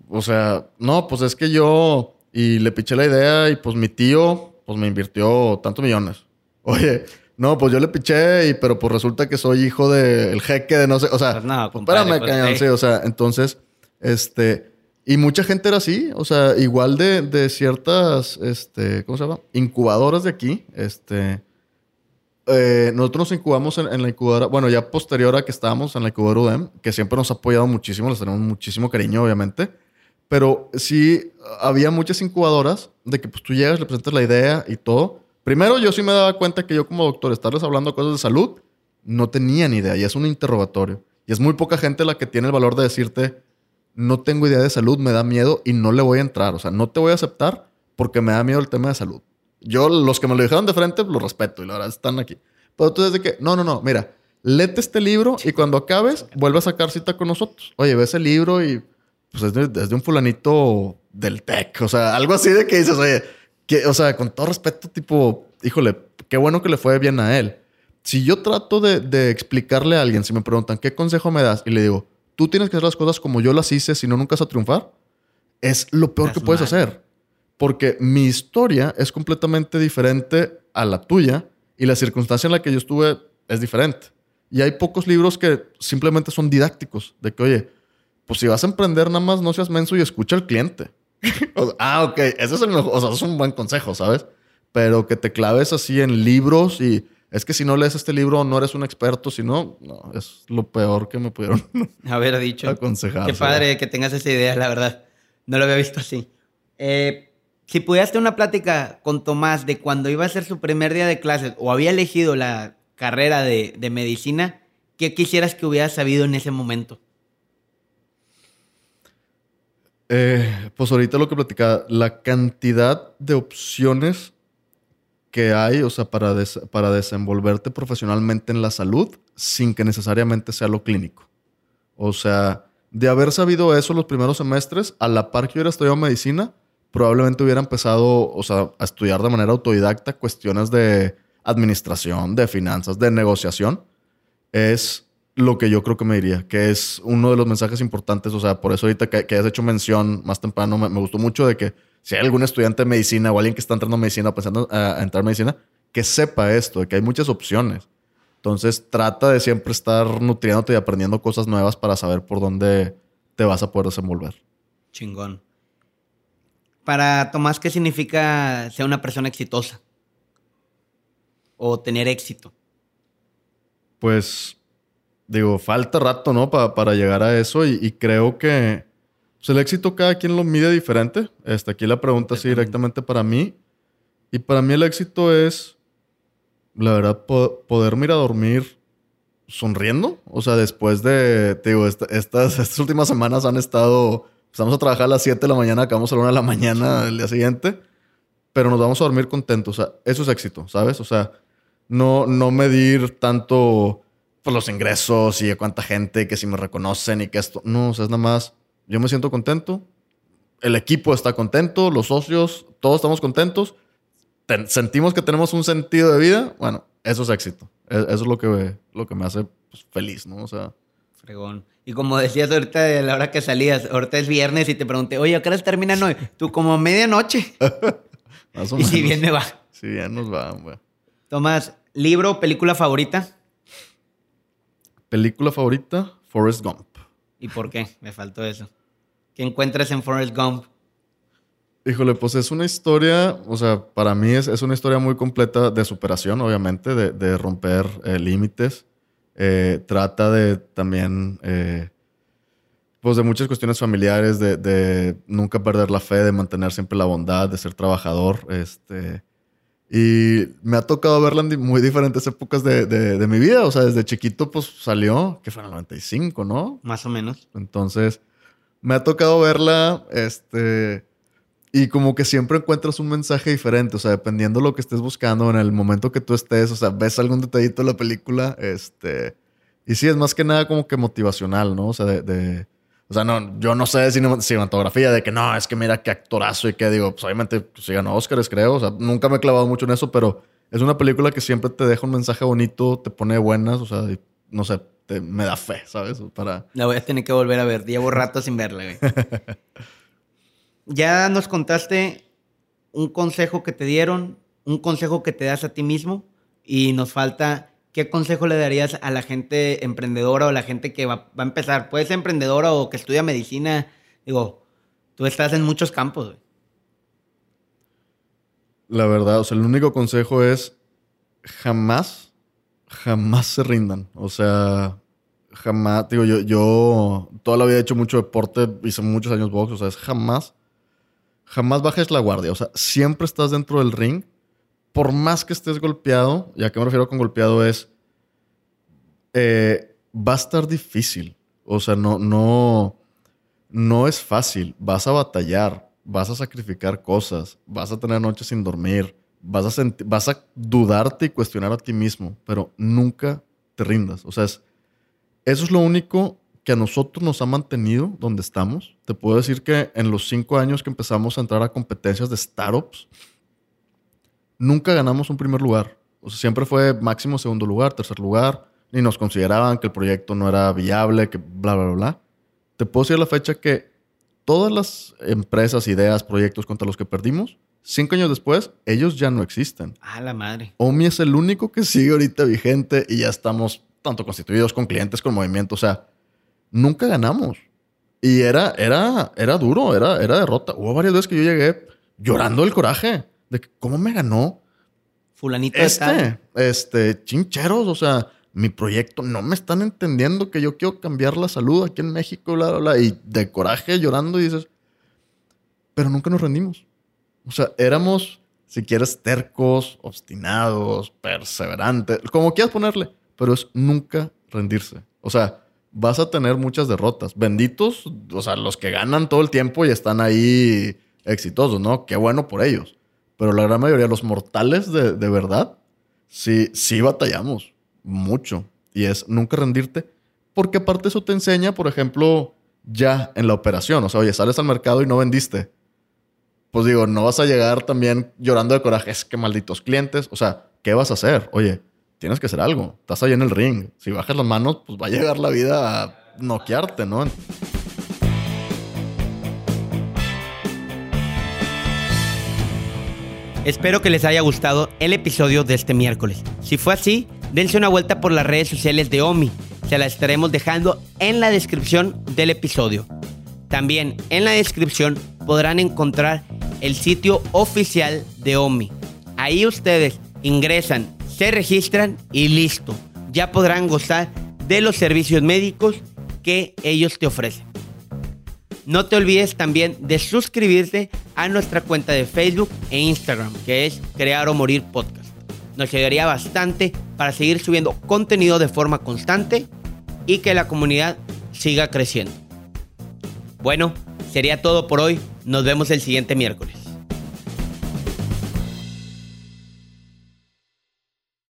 o sea, no, pues es que yo y le piché la idea y pues mi tío pues me invirtió tantos millones. [laughs] Oye, no, pues yo le piché y pero pues resulta que soy hijo del jeque de no sé, o sea, pues no, pues espérame, pues, cañón, sí, o sea, entonces, este, y mucha gente era así, o sea, igual de, de ciertas, este, ¿cómo se llama? Incubadoras de aquí, este, eh, nosotros nos incubamos en, la incubadora, bueno, ya posterior a que estábamos en la incubadora UDEM, que siempre nos ha apoyado muchísimo, les tenemos muchísimo cariño, obviamente. Pero sí había muchas incubadoras de que pues tú llegas, le presentas la idea y todo. Primero, yo sí me daba cuenta que yo, como doctor, estarles hablando cosas de salud, no tenía ni idea y es un interrogatorio. Y es muy poca gente la que tiene el valor de decirte, no tengo idea de salud, me da miedo y no le voy a entrar. O sea, no te voy a aceptar porque me da miedo el tema de salud. Yo, los que me lo dijeron de frente, lo respeto y la verdad están aquí. Pero tú desde que, no, no, no, mira, léete este libro y cuando acabes, vuelve a sacar cita con nosotros. Oye, ve ese libro y pues es de, un fulanito del tech. O sea, algo así de que dices, oye, que, o sea, con todo respeto, tipo, híjole, qué bueno que le fue bien a él. Si yo trato de explicarle a alguien, si me preguntan, ¿qué consejo me das? Y le digo, tú tienes que hacer las cosas como yo las hice, si no, nunca vas a triunfar. Es lo peor que puedes hacer porque mi historia es completamente diferente a la tuya y la circunstancia en la que yo estuve es diferente. Y hay pocos libros que simplemente son didácticos, de que, oye, pues si vas a emprender nada más no seas menso y escucha al cliente. [laughs] ah, ok, ese es el mejor, o sea, es un buen consejo, ¿sabes? Pero que te claves así en libros y es que si no lees este libro no eres un experto, si no, no, es lo peor que me pudieron [laughs] haber dicho. aconsejar. Qué padre que tengas esa idea, la verdad. No lo había visto así. Eh, si pudieras tener una plática con Tomás de cuando iba a ser su primer día de clases o había elegido la carrera de, medicina, ¿qué quisieras que hubiera sabido en ese momento? Eh, pues ahorita lo que platicaba, la cantidad de opciones que hay, o sea, para, para desenvolverte profesionalmente en la salud sin que necesariamente sea lo clínico. O sea, de haber sabido eso los primeros semestres, a la par que hubiera estudiado medicina, probablemente hubiera empezado, o sea, a estudiar de manera autodidacta cuestiones de administración, de finanzas, de negociación, es lo que yo creo que me diría, que es uno de los mensajes importantes, o sea, por eso ahorita que, hayas hecho mención más temprano, me, gustó mucho de que si hay algún estudiante de medicina o alguien que está entrando a medicina, pensando a, a entrar a medicina, que sepa esto, de que hay muchas opciones. Entonces, trata de siempre estar nutriéndote y aprendiendo cosas nuevas para saber por dónde te vas a poder desenvolver. Chingón. Para Tomás, ¿qué significa ser una persona exitosa? O tener éxito. Pues, digo, falta rato, ¿no? para llegar a eso y, creo que pues, el éxito cada quien lo mide diferente. Este, aquí la pregunta sí directamente para mí. Y para mí el éxito es, la verdad, poder ir a dormir sonriendo. O sea, después de, digo, estas, estas últimas semanas han estado Empezamos a trabajar a las 7 de la mañana, acabamos a la 1 de la mañana del día siguiente, pero nos vamos a dormir contentos. O sea, eso es éxito, ¿sabes? O sea, no, no medir tanto por pues, los ingresos y a cuánta gente, que si me reconocen y que esto. No, o sea, es nada más, yo me siento contento, el equipo está contento, los socios, todos estamos contentos, sentimos que tenemos un sentido de vida, bueno, eso es éxito. E, eso es lo que, lo que me hace pues, feliz, ¿no? O sea. Fregón. Y como decías ahorita de la hora que salías, ahorita es viernes y te pregunté, oye, ¿a qué hora terminan hoy? Tú como medianoche. [laughs] Más o [laughs] y si bien me va. Si bien nos va, güey. Tomás, ¿libro o película favorita? Película favorita, Forrest Gump. ¿Y por qué? Me faltó eso. ¿Qué encuentras en Forrest Gump? Híjole, pues es una historia, o sea, para mí es, es una historia muy completa de superación, obviamente, de, de romper eh, límites. Eh, trata de también, eh, pues de muchas cuestiones familiares, de, de, nunca perder la fe, de mantener siempre la bondad, de ser trabajador. Este, y me ha tocado verla en muy diferentes épocas de, de, de mi vida. O sea, desde chiquito, pues salió, que fue en el 95, ¿no? Más o menos. Entonces, me ha tocado verla, este y como que siempre encuentras un mensaje diferente, o sea, dependiendo de lo que estés buscando en el momento que tú estés, o sea, ves algún detallito de la película, este... Y sí, es más que nada como que motivacional, ¿no? O sea, de... o sea, no, yo no sé de cinematografía, de que no, es que mira qué actorazo y qué digo, pues obviamente pues, ganó Oscars, creo, o sea, nunca me he clavado mucho en eso, pero es una película que siempre te deja un mensaje bonito, te pone buenas, o sea, no sé, te, me da fe, ¿sabes? Para... La voy a tener que volver a ver, llevo rato sin verla, güey. [laughs] ya nos contaste un consejo que te dieron, un consejo que te das a ti mismo y nos falta qué consejo le darías a la gente emprendedora o a la gente que va, a empezar. Puede ser emprendedora o que estudia medicina. Digo, tú estás en muchos campos. La verdad, o sea, el único consejo es jamás, jamás se rindan. O sea, jamás, digo, yo, yo toda la vida he hecho mucho deporte, hice muchos años box, o sea, es jamás jamás bajes la guardia. O sea, siempre estás dentro del ring. Por más que estés golpeado, y a qué me refiero con golpeado es, eh, va a estar difícil. O sea, no, no, no es fácil. Vas a batallar, vas a sacrificar cosas, vas a tener noches sin dormir, vas a, vas a dudarte y cuestionar a ti mismo, pero nunca te rindas. O sea, eso es lo único que a nosotros nos ha mantenido donde estamos. Te puedo decir que en los cinco años que empezamos a entrar a competencias de startups, nunca ganamos un primer lugar. O sea, siempre fue máximo segundo lugar, tercer lugar, y nos consideraban que el proyecto no era viable, que bla, bla, bla. Te puedo decir la fecha que todas las empresas, ideas, proyectos contra los que perdimos, cinco años después, ellos ya no existen. Ah, la madre. OMI es el único que sigue ahorita vigente y ya estamos tanto constituidos con clientes, con movimiento. O sea, nunca ganamos. Y era, era, era duro, era, era derrota. Hubo varias veces que yo llegué llorando el coraje de que, ¿cómo me ganó? Fulanito este, este, chincheros, o sea, mi proyecto no me están entendiendo que yo quiero cambiar la salud aquí en México, bla, bla, bla. Y de coraje llorando y dices, pero nunca nos rendimos. O sea, éramos, si quieres, tercos, obstinados, perseverantes, como quieras ponerle, pero es nunca rendirse. O sea, vas a tener muchas derrotas. Benditos, o sea, los que ganan todo el tiempo y están ahí exitosos, ¿no? Qué bueno por ellos. Pero la gran mayoría, los mortales de, de verdad, sí, sí batallamos mucho. Y es nunca rendirte, porque aparte eso te enseña, por ejemplo, ya en la operación. O sea, oye, sales al mercado y no vendiste. Pues digo, no vas a llegar también llorando de coraje, es que malditos clientes. O sea, ¿qué vas a hacer? Oye, tienes que hacer algo. Estás ahí en el ring. Si bajas las manos, pues va a llegar la vida a noquearte, ¿no? Espero que les haya gustado el episodio de este miércoles. Si fue así, dense una vuelta por las redes sociales de OMI. Se la estaremos dejando en la descripción del episodio. También en la descripción podrán encontrar el sitio oficial de OMI. Ahí ustedes ingresan se registran y listo. Ya podrán gozar de los servicios médicos que ellos te ofrecen. No te olvides también de suscribirte a nuestra cuenta de Facebook e Instagram, que es Crear o Morir Podcast. Nos ayudaría bastante para seguir subiendo contenido de forma constante y que la comunidad siga creciendo. Bueno, sería todo por hoy. Nos vemos el siguiente miércoles.